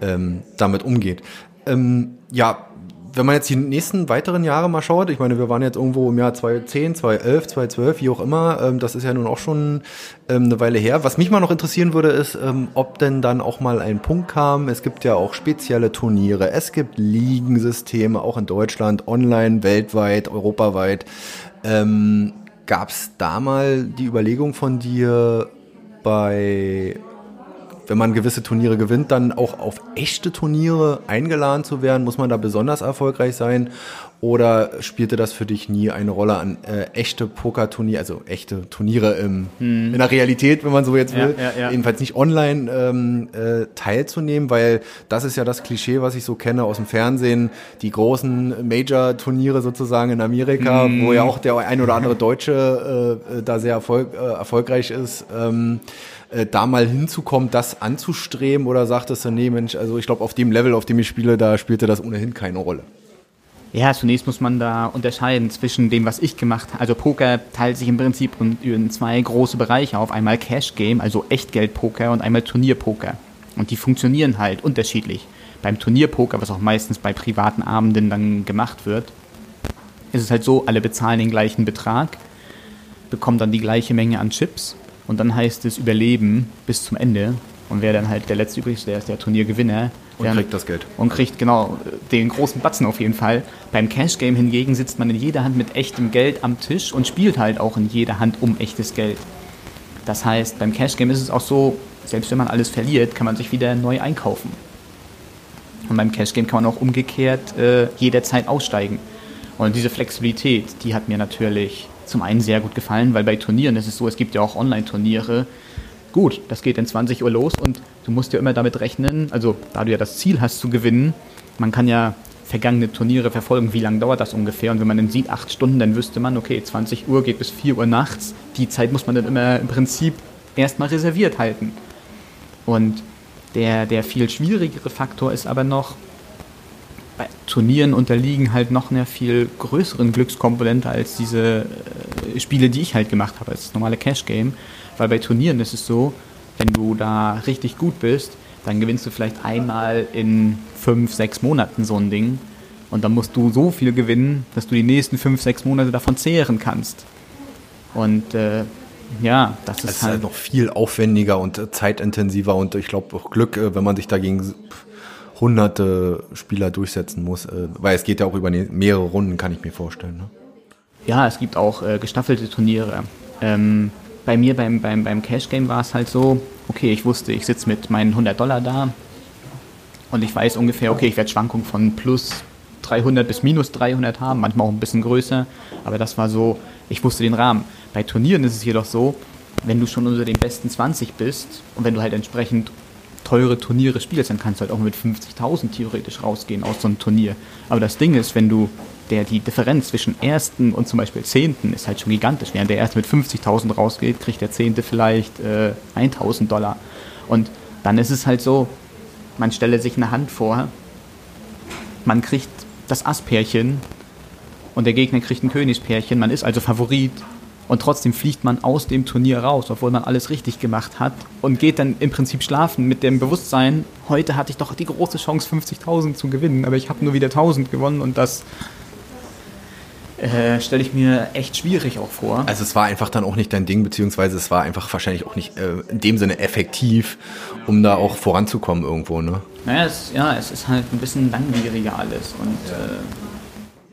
ähm, damit umgeht. Ähm, ja, wenn man jetzt die nächsten weiteren Jahre mal schaut, ich meine, wir waren jetzt irgendwo im Jahr 2010, 2011, 2012, wie auch immer, ähm, das ist ja nun auch schon ähm, eine Weile her. Was mich mal noch interessieren würde, ist, ähm, ob denn dann auch mal ein Punkt kam. Es gibt ja auch spezielle Turniere, es gibt Ligensysteme, auch in Deutschland, online, weltweit, europaweit. Ähm, Gab es da mal die Überlegung von dir bei wenn man gewisse Turniere gewinnt, dann auch auf echte Turniere eingeladen zu werden? Muss man da besonders erfolgreich sein? Oder spielte das für dich nie eine Rolle an äh, echte Pokerturniere, also echte Turniere im, hm. in der Realität, wenn man so jetzt will, ja, ja, ja. jedenfalls nicht online ähm, äh, teilzunehmen, weil das ist ja das Klischee, was ich so kenne aus dem Fernsehen, die großen Major-Turniere sozusagen in Amerika, hm. wo ja auch der ein oder andere Deutsche äh, da sehr erfolg, äh, erfolgreich ist. Ähm, äh, da mal hinzukommen, das anzustreben oder sagtest du, nee, Mensch, also ich glaube, auf dem Level, auf dem ich spiele, da spielte das ohnehin keine Rolle? Ja, zunächst muss man da unterscheiden zwischen dem, was ich gemacht habe. Also Poker teilt sich im Prinzip in zwei große Bereiche auf. Einmal Cash Game, also Echtgeld-Poker und einmal Turnierpoker. Und die funktionieren halt unterschiedlich. Beim Turnierpoker, was auch meistens bei privaten Abenden dann gemacht wird, ist es halt so, alle bezahlen den gleichen Betrag, bekommen dann die gleiche Menge an Chips und dann heißt es Überleben bis zum Ende. Und wer dann halt der letzte übrig ist, der ist der Turniergewinner. Und kriegt das Geld. Und kriegt genau den großen Batzen auf jeden Fall. Beim Cash Game hingegen sitzt man in jeder Hand mit echtem Geld am Tisch und spielt halt auch in jeder Hand um echtes Geld. Das heißt, beim Cash Game ist es auch so, selbst wenn man alles verliert, kann man sich wieder neu einkaufen. Und beim Cash Game kann man auch umgekehrt äh, jederzeit aussteigen. Und diese Flexibilität, die hat mir natürlich zum einen sehr gut gefallen, weil bei Turnieren ist es so, es gibt ja auch Online-Turniere. Gut, das geht in 20 Uhr los und du musst ja immer damit rechnen, also da du ja das Ziel hast zu gewinnen, man kann ja vergangene Turniere verfolgen, wie lange dauert das ungefähr. Und wenn man dann sieht, acht Stunden, dann wüsste man, okay, 20 Uhr geht bis 4 Uhr nachts. Die Zeit muss man dann immer im Prinzip erstmal reserviert halten. Und der, der viel schwierigere Faktor ist aber noch, Turnieren unterliegen halt noch einer viel größeren Glückskomponente als diese äh, Spiele, die ich halt gemacht habe, als das normale Cash-Game. Weil bei Turnieren ist es so, wenn du da richtig gut bist, dann gewinnst du vielleicht einmal in fünf, sechs Monaten so ein Ding. Und dann musst du so viel gewinnen, dass du die nächsten fünf, sechs Monate davon zehren kannst. Und äh, ja, das ist, das ist halt, halt, noch viel aufwendiger und äh, zeitintensiver und ich glaube auch Glück, äh, wenn man sich dagegen hunderte Spieler durchsetzen muss, äh, weil es geht ja auch über ne-, mehrere Runden, kann ich mir vorstellen. Ne? Ja, es gibt auch äh, gestaffelte Turniere. Ähm, bei mir beim, beim, beim Cash Game war es halt so, okay, ich wusste, ich sitze mit meinen 100 Dollar da und ich weiß ungefähr, okay, ich werde Schwankungen von plus 300 bis minus 300 haben, manchmal auch ein bisschen größer, aber das war so, ich wusste den Rahmen. Bei Turnieren ist es jedoch so, wenn du schon unter den besten 20 bist und wenn du halt entsprechend teure Turniere spielst, dann kannst du halt auch mit 50.000 theoretisch rausgehen aus so einem Turnier. Aber das Ding ist, wenn du der die Differenz zwischen ersten und zum Beispiel zehnten ist halt schon gigantisch. Während der erste mit 50.000 rausgeht, kriegt der zehnte vielleicht äh, 1.000 Dollar. Und dann ist es halt so, man stelle sich eine Hand vor, man kriegt das Asspärchen und der Gegner kriegt ein Königspärchen, man ist also Favorit und trotzdem fliegt man aus dem Turnier raus, obwohl man alles richtig gemacht hat und geht dann im Prinzip schlafen mit dem Bewusstsein, heute hatte ich doch die große Chance, 50.000 zu gewinnen, aber ich habe nur wieder 1.000 gewonnen und das äh, stelle ich mir echt schwierig auch vor. Also es war einfach dann auch nicht dein Ding, beziehungsweise es war einfach wahrscheinlich auch nicht äh, in dem Sinne effektiv, um da auch voranzukommen irgendwo, ne? Naja, es, ja, es ist halt ein bisschen langwieriger alles und äh,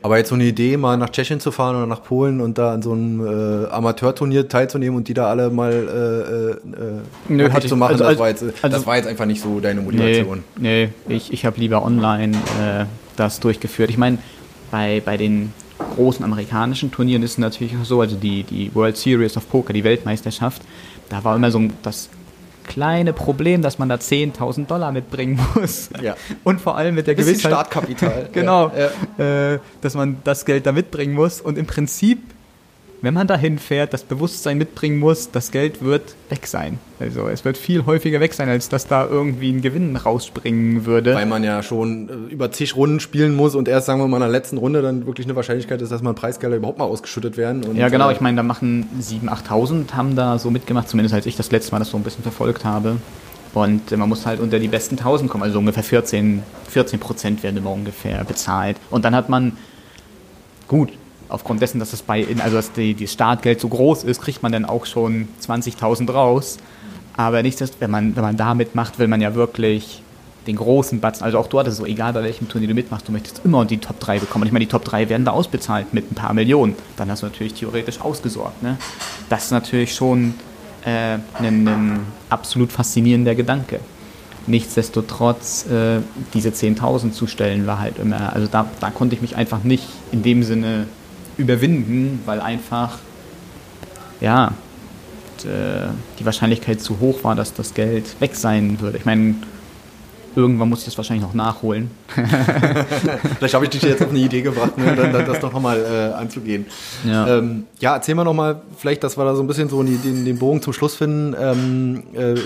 Aber jetzt so eine Idee, mal nach Tschechien zu fahren oder nach Polen und da an so einem äh, Amateurturnier teilzunehmen und die da alle mal äh, äh, Nö, hatte zu machen, also, das, war jetzt, also, das war jetzt einfach nicht so deine Motivation. Nee, nee ich, ich habe lieber online äh, das durchgeführt. Ich meine, bei, bei den großen amerikanischen Turnieren ist es natürlich auch so, also die, die World Series of Poker, die Weltmeisterschaft, da war immer so das kleine Problem, dass man da 10.000 Dollar mitbringen muss. Ja. Und vor allem mit der Gewissheit. Startkapital. genau. Ja. Äh, dass man das Geld da mitbringen muss. Und im Prinzip wenn man dahin fährt, das Bewusstsein mitbringen muss, das Geld wird weg sein. Also es wird viel häufiger weg sein, als dass da irgendwie ein Gewinn rausspringen würde. Weil man ja schon äh, über zig Runden spielen muss und erst, sagen wir mal, in der letzten Runde dann wirklich eine Wahrscheinlichkeit ist, dass man Preisgelder überhaupt mal ausgeschüttet werden. Ja, genau. Äh, ich meine, da machen 7.000, 8.000 haben da so mitgemacht, zumindest als ich das letzte Mal das so ein bisschen verfolgt habe. Und man muss halt unter die besten 1000 kommen, also ungefähr 14, 14 Prozent werden immer ungefähr bezahlt. Und dann hat man, gut, aufgrund dessen, dass das bei, also dass die, die Startgeld so groß ist, kriegt man dann auch schon 20.000 raus. Aber nichtsdestotrotz, wenn man, wenn man da mitmacht, will man ja wirklich den großen Batzen, also auch dort ist es so, egal bei welchem Turnier du mitmachst, du möchtest immer die Top 3 bekommen. Und ich meine, die Top 3 werden da ausbezahlt mit ein paar Millionen. Dann hast du natürlich theoretisch ausgesorgt. Ne? Das ist natürlich schon äh, ein, ein absolut faszinierender Gedanke. Nichtsdestotrotz, äh, diese 10.000 zu stellen, war halt immer, also da, da konnte ich mich einfach nicht in dem Sinne überwinden, weil einfach, ja, die Wahrscheinlichkeit zu hoch war, dass das Geld weg sein würde. Ich meine, Irgendwann muss ich das wahrscheinlich noch nachholen. Vielleicht habe ich dich jetzt auf eine Idee gebracht, ne? dann, dann das doch nochmal äh, anzugehen. Ja. Ähm, ja, erzähl mal nochmal, vielleicht, dass wir da so ein bisschen so den, den Bogen zum Schluss finden, ähm, äh,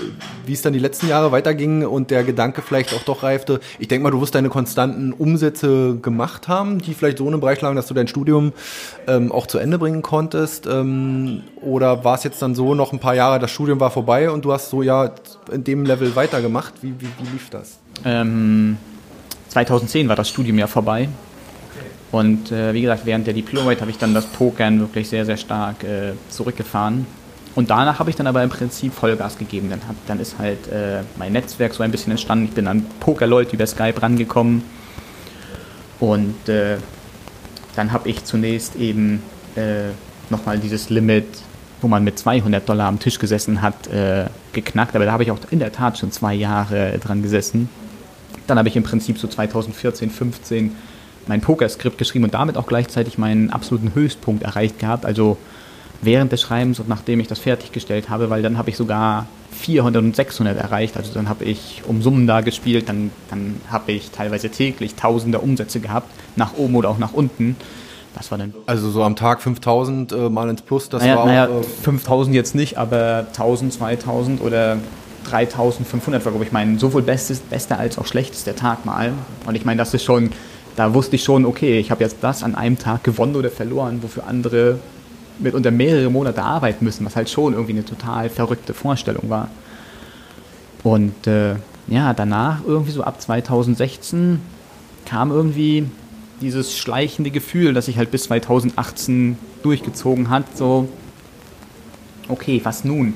wie es dann die letzten Jahre weiterging und der Gedanke vielleicht auch doch reifte. Ich denke mal, du wirst deine konstanten Umsätze gemacht haben, die vielleicht so in einem Bereich lagen, dass du dein Studium ähm, auch zu Ende bringen konntest. Ähm, oder war es jetzt dann so, noch ein paar Jahre, das Studium war vorbei und du hast so ja in dem Level weitergemacht? Wie, wie, wie lief das? Ähm, 2010 war das Studium ja vorbei. Und äh, wie gesagt, während der Diplomarbeit habe ich dann das Pokern wirklich sehr, sehr stark äh, zurückgefahren. Und danach habe ich dann aber im Prinzip Vollgas gegeben. Dann, hab, dann ist halt äh, mein Netzwerk so ein bisschen entstanden. Ich bin an Pokerleute über Skype rangekommen. Und äh, dann habe ich zunächst eben äh, nochmal dieses Limit, wo man mit 200 Dollar am Tisch gesessen hat, äh, geknackt. Aber da habe ich auch in der Tat schon zwei Jahre dran gesessen. Dann habe ich im Prinzip so 2014, 15 mein Pokerskript geschrieben und damit auch gleichzeitig meinen absoluten Höchstpunkt erreicht gehabt. Also während des Schreibens und nachdem ich das fertiggestellt habe, weil dann habe ich sogar 400 und 600 erreicht. Also dann habe ich um Summen da gespielt, dann, dann habe ich teilweise täglich tausende Umsätze gehabt, nach oben oder auch nach unten. Das war dann. Also so am Tag 5000 äh, mal ins Plus, das naja, war naja, auch. Äh, 5000 jetzt nicht, aber 1000, 2000 oder 3500 war, glaube ich, mein sowohl bestes, bester als auch schlechtester Tag mal. Und ich meine, das ist schon, da wusste ich schon, okay, ich habe jetzt das an einem Tag gewonnen oder verloren, wofür andere mitunter mehrere Monate arbeiten müssen, was halt schon irgendwie eine total verrückte Vorstellung war. Und äh, ja, danach irgendwie so ab 2016 kam irgendwie dieses schleichende Gefühl, das sich halt bis 2018 durchgezogen hat, so, okay, was nun?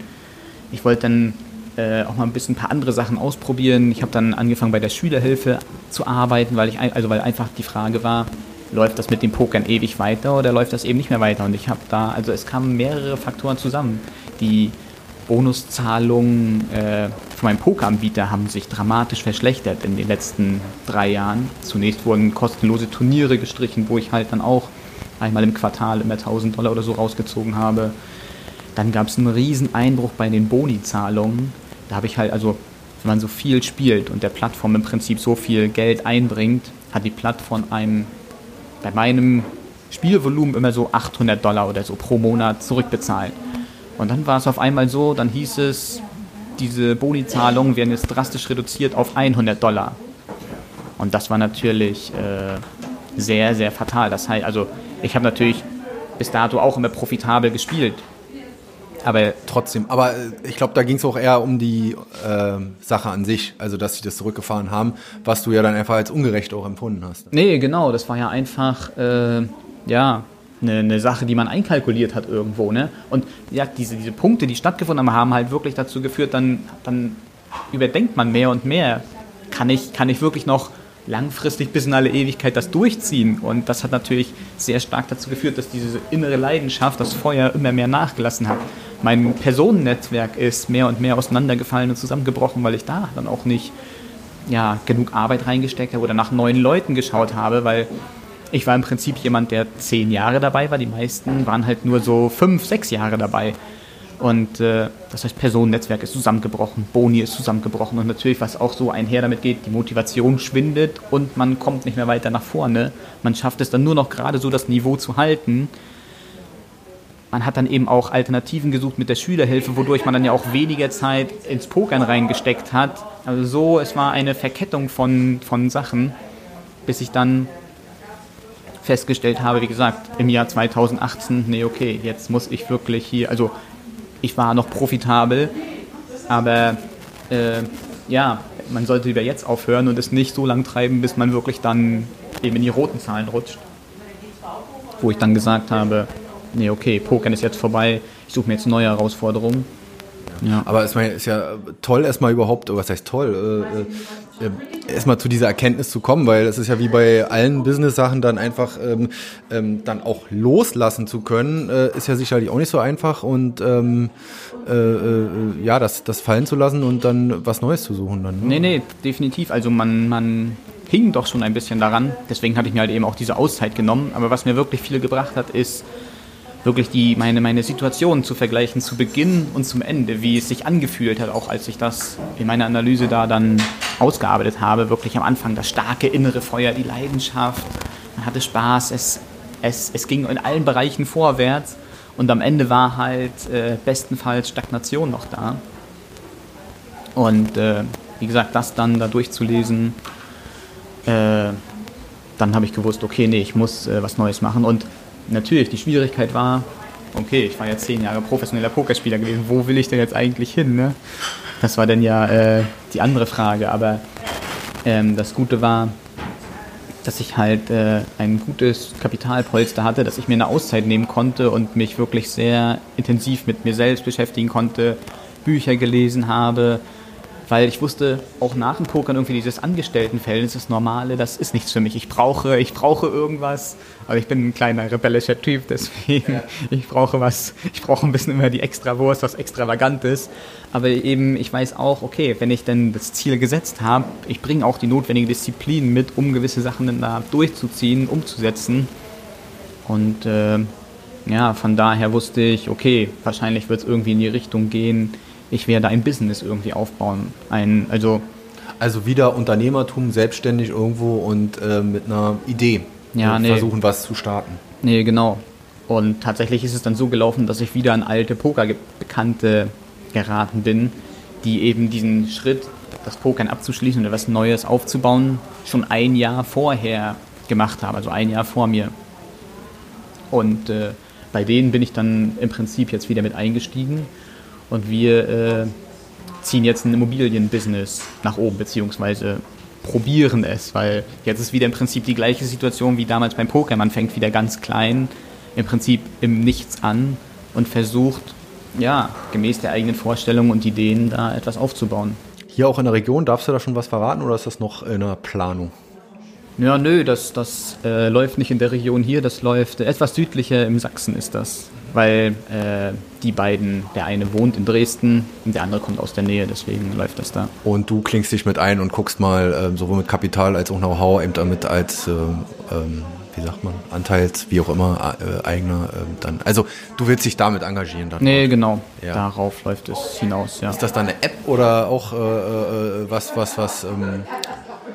Ich wollte dann äh, auch mal ein bisschen ein paar andere Sachen ausprobieren. Ich habe dann angefangen bei der Schülerhilfe zu arbeiten, weil ich also weil einfach die Frage war, läuft das mit dem Pokern ewig weiter oder läuft das eben nicht mehr weiter? Und ich habe da, also es kamen mehrere Faktoren zusammen. Die Bonuszahlungen äh, von meinem Pokeranbieter haben sich dramatisch verschlechtert in den letzten drei Jahren. Zunächst wurden kostenlose Turniere gestrichen, wo ich halt dann auch einmal im Quartal immer 1000 Dollar oder so rausgezogen habe. Dann gab es einen riesen Einbruch bei den Boni-Zahlungen. Da habe ich halt, also wenn man so viel spielt und der Plattform im Prinzip so viel Geld einbringt, hat die Plattform einem bei meinem Spielvolumen immer so 800 Dollar oder so pro Monat zurückbezahlt. Und dann war es auf einmal so, dann hieß es, diese Boni-Zahlungen werden jetzt drastisch reduziert auf 100 Dollar. Und das war natürlich äh, sehr, sehr fatal. Das heißt, also ich habe natürlich bis dato auch immer profitabel gespielt. Aber trotzdem, aber äh, ich glaube, da ging es auch eher um die äh, Sache an sich, also dass sie das zurückgefahren haben, was du ja dann einfach als ungerecht auch empfunden hast. Nee, genau, das war ja einfach, äh, ja, eine, eine, Sache, die man einkalkuliert hat irgendwo. Ne? Und ja, diese, diese Punkte, die stattgefunden haben, haben halt wirklich dazu geführt, dann, dann überdenkt man mehr und mehr. Kann ich, kann ich wirklich noch langfristig bis in alle Ewigkeit das durchziehen. Und das hat natürlich sehr stark dazu geführt, dass diese innere Leidenschaft, das Feuer immer mehr nachgelassen hat. Mein Personennetzwerk ist mehr und mehr auseinandergefallen und zusammengebrochen, weil ich da dann auch nicht ja, genug Arbeit reingesteckt habe oder nach neuen Leuten geschaut habe, weil ich war im Prinzip jemand, der zehn Jahre dabei war. Die meisten waren halt nur so fünf, sechs Jahre dabei. Und äh, das heißt, Personennetzwerk ist zusammengebrochen, Boni ist zusammengebrochen und natürlich, was auch so einher damit geht, die Motivation schwindet und man kommt nicht mehr weiter nach vorne. Man schafft es dann nur noch gerade so, das Niveau zu halten. Man hat dann eben auch Alternativen gesucht mit der Schülerhilfe, wodurch man dann ja auch weniger Zeit ins Pokern reingesteckt hat. Also so, es war eine Verkettung von, von Sachen, bis ich dann festgestellt habe, wie gesagt, im Jahr 2018, nee, okay, jetzt muss ich wirklich hier, also ich war noch profitabel, aber äh, ja, man sollte lieber jetzt aufhören und es nicht so lang treiben, bis man wirklich dann eben in die roten Zahlen rutscht. Wo ich dann gesagt habe, nee, okay, Pokern ist jetzt vorbei, ich suche mir jetzt neue Herausforderungen. Ja. Aber es ist ja toll, erstmal überhaupt, was heißt toll, äh, äh, erstmal zu dieser Erkenntnis zu kommen, weil es ist ja wie bei allen Business-Sachen dann einfach ähm, ähm, dann auch loslassen zu können, äh, ist ja sicherlich auch nicht so einfach und ähm, äh, äh, ja, das, das fallen zu lassen und dann was Neues zu suchen dann. Ne? Nee, nee, definitiv. Also man, man hing doch schon ein bisschen daran. Deswegen hatte ich mir halt eben auch diese Auszeit genommen. Aber was mir wirklich viel gebracht hat, ist wirklich die, meine, meine Situation zu vergleichen zu Beginn und zum Ende, wie es sich angefühlt hat, auch als ich das in meiner Analyse da dann ausgearbeitet habe. Wirklich am Anfang das starke innere Feuer, die Leidenschaft, man hatte Spaß, es, es, es ging in allen Bereichen vorwärts und am Ende war halt äh, bestenfalls Stagnation noch da. Und äh, wie gesagt, das dann da durchzulesen, äh, dann habe ich gewusst, okay, nee, ich muss äh, was Neues machen. Und natürlich, die Schwierigkeit war, okay, ich war ja zehn Jahre professioneller Pokerspieler gewesen, wo will ich denn jetzt eigentlich hin? Ne? Das war dann ja äh, die andere Frage, aber ähm, das Gute war, dass ich halt äh, ein gutes Kapitalpolster hatte, dass ich mir eine Auszeit nehmen konnte und mich wirklich sehr intensiv mit mir selbst beschäftigen konnte, Bücher gelesen habe, weil ich wusste, auch nach dem Pokern irgendwie dieses Angestelltenverhältnis, das Normale, das ist nichts für mich. Ich brauche, ich brauche irgendwas, aber ich bin ein kleiner rebellischer Typ, deswegen ja. ich brauche was, ich brauche ein bisschen immer die extra Wurst, was Extravagantes. Aber eben, ich weiß auch, okay, wenn ich denn das Ziel gesetzt habe, ich bringe auch die notwendige Disziplin mit, um gewisse Sachen dann da durchzuziehen, umzusetzen. Und äh, ja, von daher wusste ich, okay, wahrscheinlich wird es irgendwie in die Richtung gehen, ich werde ein Business irgendwie aufbauen. Ein, also, also wieder Unternehmertum, selbstständig irgendwo und äh, mit einer Idee ja, nee. versuchen, was zu starten. Nee, genau. Und tatsächlich ist es dann so gelaufen, dass ich wieder an alte Pokerbekannte geraten bin, die eben diesen Schritt, das Pokern abzuschließen oder was Neues aufzubauen, schon ein Jahr vorher gemacht haben, also ein Jahr vor mir. Und äh, bei denen bin ich dann im Prinzip jetzt wieder mit eingestiegen und wir äh, ziehen jetzt ein Immobilienbusiness nach oben, beziehungsweise probieren es, weil jetzt ist wieder im Prinzip die gleiche Situation wie damals beim Poker. Man fängt wieder ganz klein, im Prinzip im Nichts an und versucht, ja, gemäß der eigenen Vorstellungen und Ideen da etwas aufzubauen. Hier auch in der Region, darfst du da schon was verraten oder ist das noch in der Planung? Ja, nö, das, das äh, läuft nicht in der Region hier, das läuft äh, etwas südlicher im Sachsen ist das weil äh, die beiden, der eine wohnt in Dresden und der andere kommt aus der Nähe, deswegen läuft das da. Und du klingst dich mit ein und guckst mal äh, sowohl mit Kapital als auch Know-how eben damit als, äh, ähm, wie sagt man, Anteils, wie auch immer, äh, eigener ähm, dann. Also du willst dich damit engagieren dann? Nee, genau. Ja. Darauf läuft es hinaus, ja. Ist das dann eine App oder auch äh, äh, was, was, was, ähm,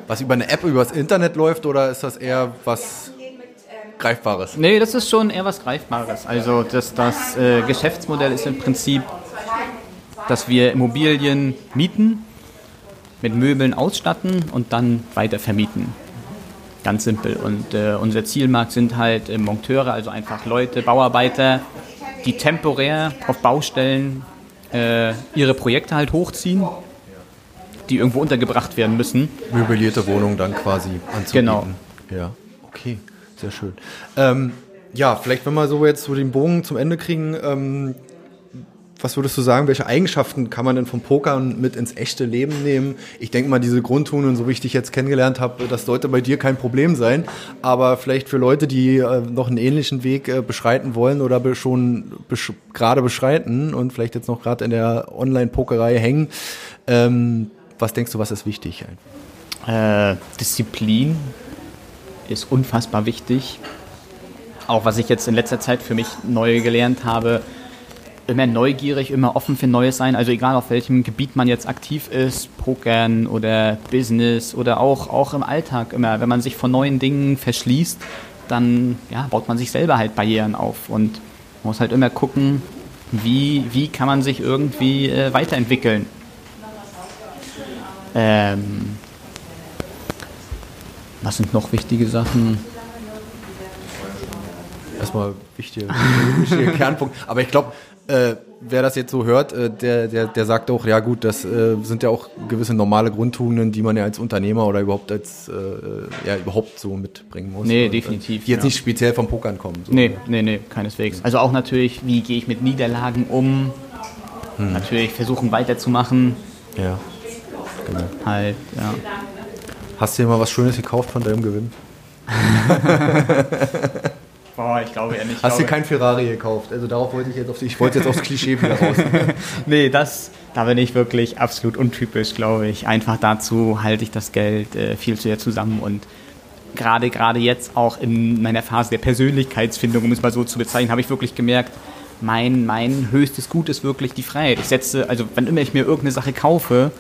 was über eine App übers Internet läuft oder ist das eher was Greifbares. Nee, das ist schon eher was Greifbares. Also das, das äh, Geschäftsmodell ist im Prinzip, dass wir Immobilien mieten, mit Möbeln ausstatten und dann weiter vermieten. Ganz simpel. Und äh, unser Zielmarkt sind halt äh, Monteure, also einfach Leute, Bauarbeiter, die temporär auf Baustellen äh, ihre Projekte halt hochziehen, die irgendwo untergebracht werden müssen. Möblierte Wohnungen dann quasi anzubieten. Genau. Ja, okay. Sehr schön. Ähm, ja, vielleicht wenn wir so jetzt so den Bogen zum Ende kriegen, ähm, was würdest du sagen, welche Eigenschaften kann man denn vom Pokern mit ins echte Leben nehmen? Ich denke mal, diese Grundtunen, so wie ich dich jetzt kennengelernt habe, das sollte bei dir kein Problem sein. Aber vielleicht für Leute, die äh, noch einen ähnlichen Weg äh, beschreiten wollen oder be schon besch gerade beschreiten und vielleicht jetzt noch gerade in der Online-Pokerei hängen, ähm, was denkst du, was ist wichtig? Äh, Disziplin ist unfassbar wichtig. Auch was ich jetzt in letzter Zeit für mich neu gelernt habe, immer neugierig, immer offen für Neues sein. Also egal auf welchem Gebiet man jetzt aktiv ist, Pokern oder Business oder auch, auch im Alltag immer. Wenn man sich von neuen Dingen verschließt, dann ja, baut man sich selber halt Barrieren auf und muss halt immer gucken, wie, wie kann man sich irgendwie äh, weiterentwickeln. Ähm, was sind noch wichtige Sachen? Erstmal wichtige, wichtige Kernpunkt. Aber ich glaube, äh, wer das jetzt so hört, äh, der, der, der sagt auch, ja gut, das äh, sind ja auch gewisse normale Grundtugenden, die man ja als Unternehmer oder überhaupt als, äh, ja, überhaupt so mitbringen muss. Nee, und, äh, definitiv. Die jetzt ja. nicht speziell vom Pokern kommen. So, nee, nee, nee, keineswegs. Also auch natürlich, wie gehe ich mit Niederlagen um? Hm. Natürlich versuchen weiterzumachen. Ja, genau. Halt, ja. Hast du dir mal was Schönes gekauft von deinem Gewinn? Boah, ich glaube eher nicht. Hast du kein Ferrari gekauft? Also darauf wollte ich jetzt auf ich wollte jetzt aufs Klischee wieder raus. nee, das, da bin ich wirklich absolut untypisch, glaube ich. Einfach dazu halte ich das Geld äh, viel zu sehr zusammen und gerade gerade jetzt auch in meiner Phase der Persönlichkeitsfindung, um es mal so zu bezeichnen, habe ich wirklich gemerkt, mein, mein höchstes Gut ist wirklich die Freiheit. Ich setze, also wenn immer ich mir irgendeine Sache kaufe,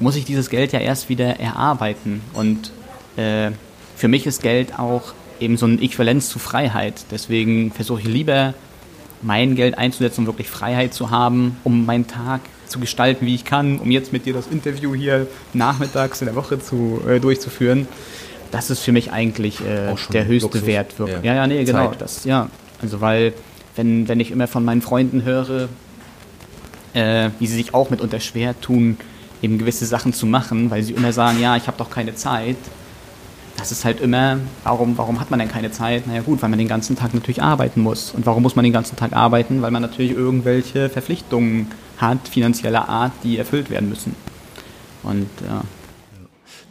muss ich dieses Geld ja erst wieder erarbeiten. Und äh, für mich ist Geld auch eben so eine Äquivalenz zu Freiheit. Deswegen versuche ich lieber, mein Geld einzusetzen, um wirklich Freiheit zu haben, um meinen Tag zu gestalten, wie ich kann, um jetzt mit dir das Interview hier nachmittags in der Woche zu, äh, durchzuführen. Das ist für mich eigentlich äh, der höchste Luxus. Wert. Wirklich. Ja. ja, ja, nee, genau. Das, ja. Also weil, wenn, wenn ich immer von meinen Freunden höre, äh, wie sie sich auch mitunter schwer tun, eben gewisse Sachen zu machen, weil sie immer sagen, ja, ich habe doch keine Zeit, das ist halt immer, warum, warum hat man denn keine Zeit? Naja gut, weil man den ganzen Tag natürlich arbeiten muss. Und warum muss man den ganzen Tag arbeiten? Weil man natürlich irgendwelche Verpflichtungen hat, finanzieller Art, die erfüllt werden müssen. Und ja.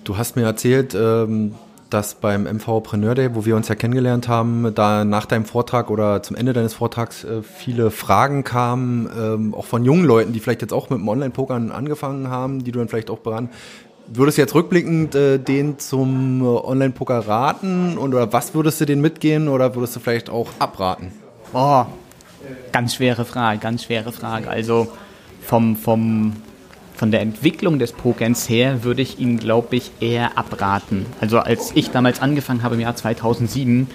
Du hast mir erzählt, ähm, dass beim MVpreneur Day, wo wir uns ja kennengelernt haben, da nach deinem Vortrag oder zum Ende deines Vortrags äh, viele Fragen kamen, ähm, auch von jungen Leuten, die vielleicht jetzt auch mit dem Online-Pokern angefangen haben, die du dann vielleicht auch beraten. Würdest du jetzt rückblickend äh, den zum äh, Online-Poker raten und, oder was würdest du den mitgehen oder würdest du vielleicht auch abraten? Boah, ganz schwere Frage, ganz schwere Frage. Also vom, vom, von der Entwicklung des Pokerns her würde ich ihn, glaube ich, eher abraten. Also als ich damals angefangen habe im Jahr 2007,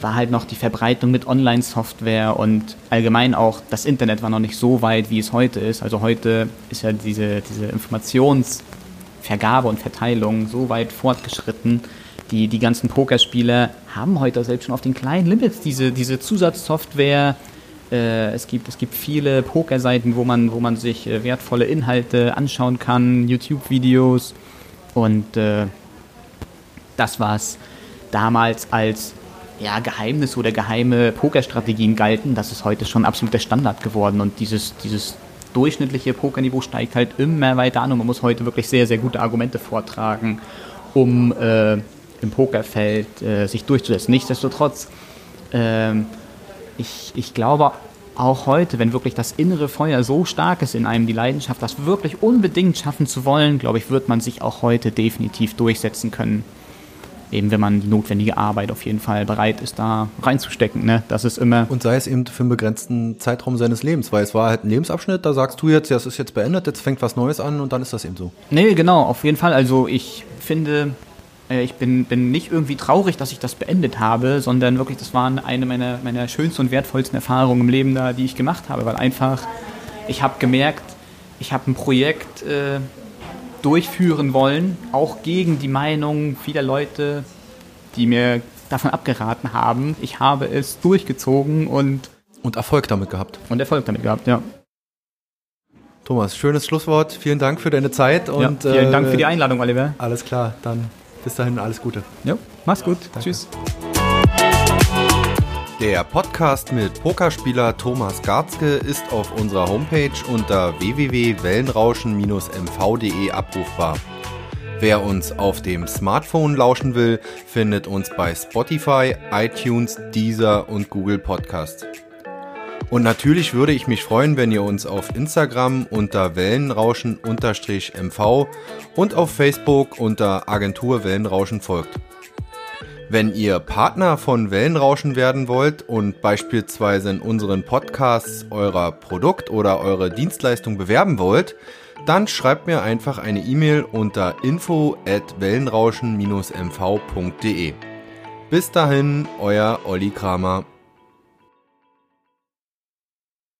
war halt noch die Verbreitung mit Online-Software und allgemein auch das Internet war noch nicht so weit, wie es heute ist. Also heute ist ja diese, diese Informations- Vergabe und Verteilung so weit fortgeschritten. Die, die ganzen Pokerspieler haben heute selbst schon auf den kleinen Limits diese, diese Zusatzsoftware. Äh, es, gibt, es gibt viele Pokerseiten, wo man, wo man sich äh, wertvolle Inhalte anschauen kann, YouTube-Videos. Und äh, das, was damals als ja, Geheimnis oder geheime Pokerstrategien galten, das ist heute schon absolut der Standard geworden. Und dieses, dieses durchschnittliche Pokerniveau steigt halt immer weiter an und man muss heute wirklich sehr, sehr gute Argumente vortragen, um äh, im Pokerfeld äh, sich durchzusetzen. Nichtsdestotrotz, äh, ich, ich glaube auch heute, wenn wirklich das innere Feuer so stark ist in einem, die Leidenschaft, das wirklich unbedingt schaffen zu wollen, glaube ich, wird man sich auch heute definitiv durchsetzen können eben wenn man die notwendige Arbeit auf jeden Fall bereit ist, da reinzustecken. Ne? Das ist immer. Und sei es eben für einen begrenzten Zeitraum seines Lebens, weil es war halt ein Lebensabschnitt, da sagst du jetzt, ja, es ist jetzt beendet, jetzt fängt was Neues an und dann ist das eben so. Nee, genau, auf jeden Fall. Also ich finde, ich bin, bin nicht irgendwie traurig, dass ich das beendet habe, sondern wirklich, das waren eine meiner, meiner schönsten und wertvollsten Erfahrungen im Leben da, die ich gemacht habe, weil einfach, ich habe gemerkt, ich habe ein Projekt äh, durchführen wollen, auch gegen die Meinung vieler Leute, die mir davon abgeraten haben. Ich habe es durchgezogen und und Erfolg damit gehabt. Und Erfolg damit gehabt, ja. Thomas, schönes Schlusswort. Vielen Dank für deine Zeit und ja, vielen Dank für die äh, Einladung, Oliver. Alles klar, dann bis dahin alles Gute. Ja, mach's gut. Danke. Tschüss. Der Podcast mit Pokerspieler Thomas Garzke ist auf unserer Homepage unter www.wellenrauschen-mv.de abrufbar. Wer uns auf dem Smartphone lauschen will, findet uns bei Spotify, iTunes, Deezer und Google Podcast. Und natürlich würde ich mich freuen, wenn ihr uns auf Instagram unter Wellenrauschen-MV und auf Facebook unter Agentur Wellenrauschen folgt. Wenn ihr Partner von Wellenrauschen werden wollt und beispielsweise in unseren Podcasts euer Produkt oder eure Dienstleistung bewerben wollt, dann schreibt mir einfach eine E-Mail unter info at wellenrauschen-mv.de. Bis dahin, euer Olli Kramer.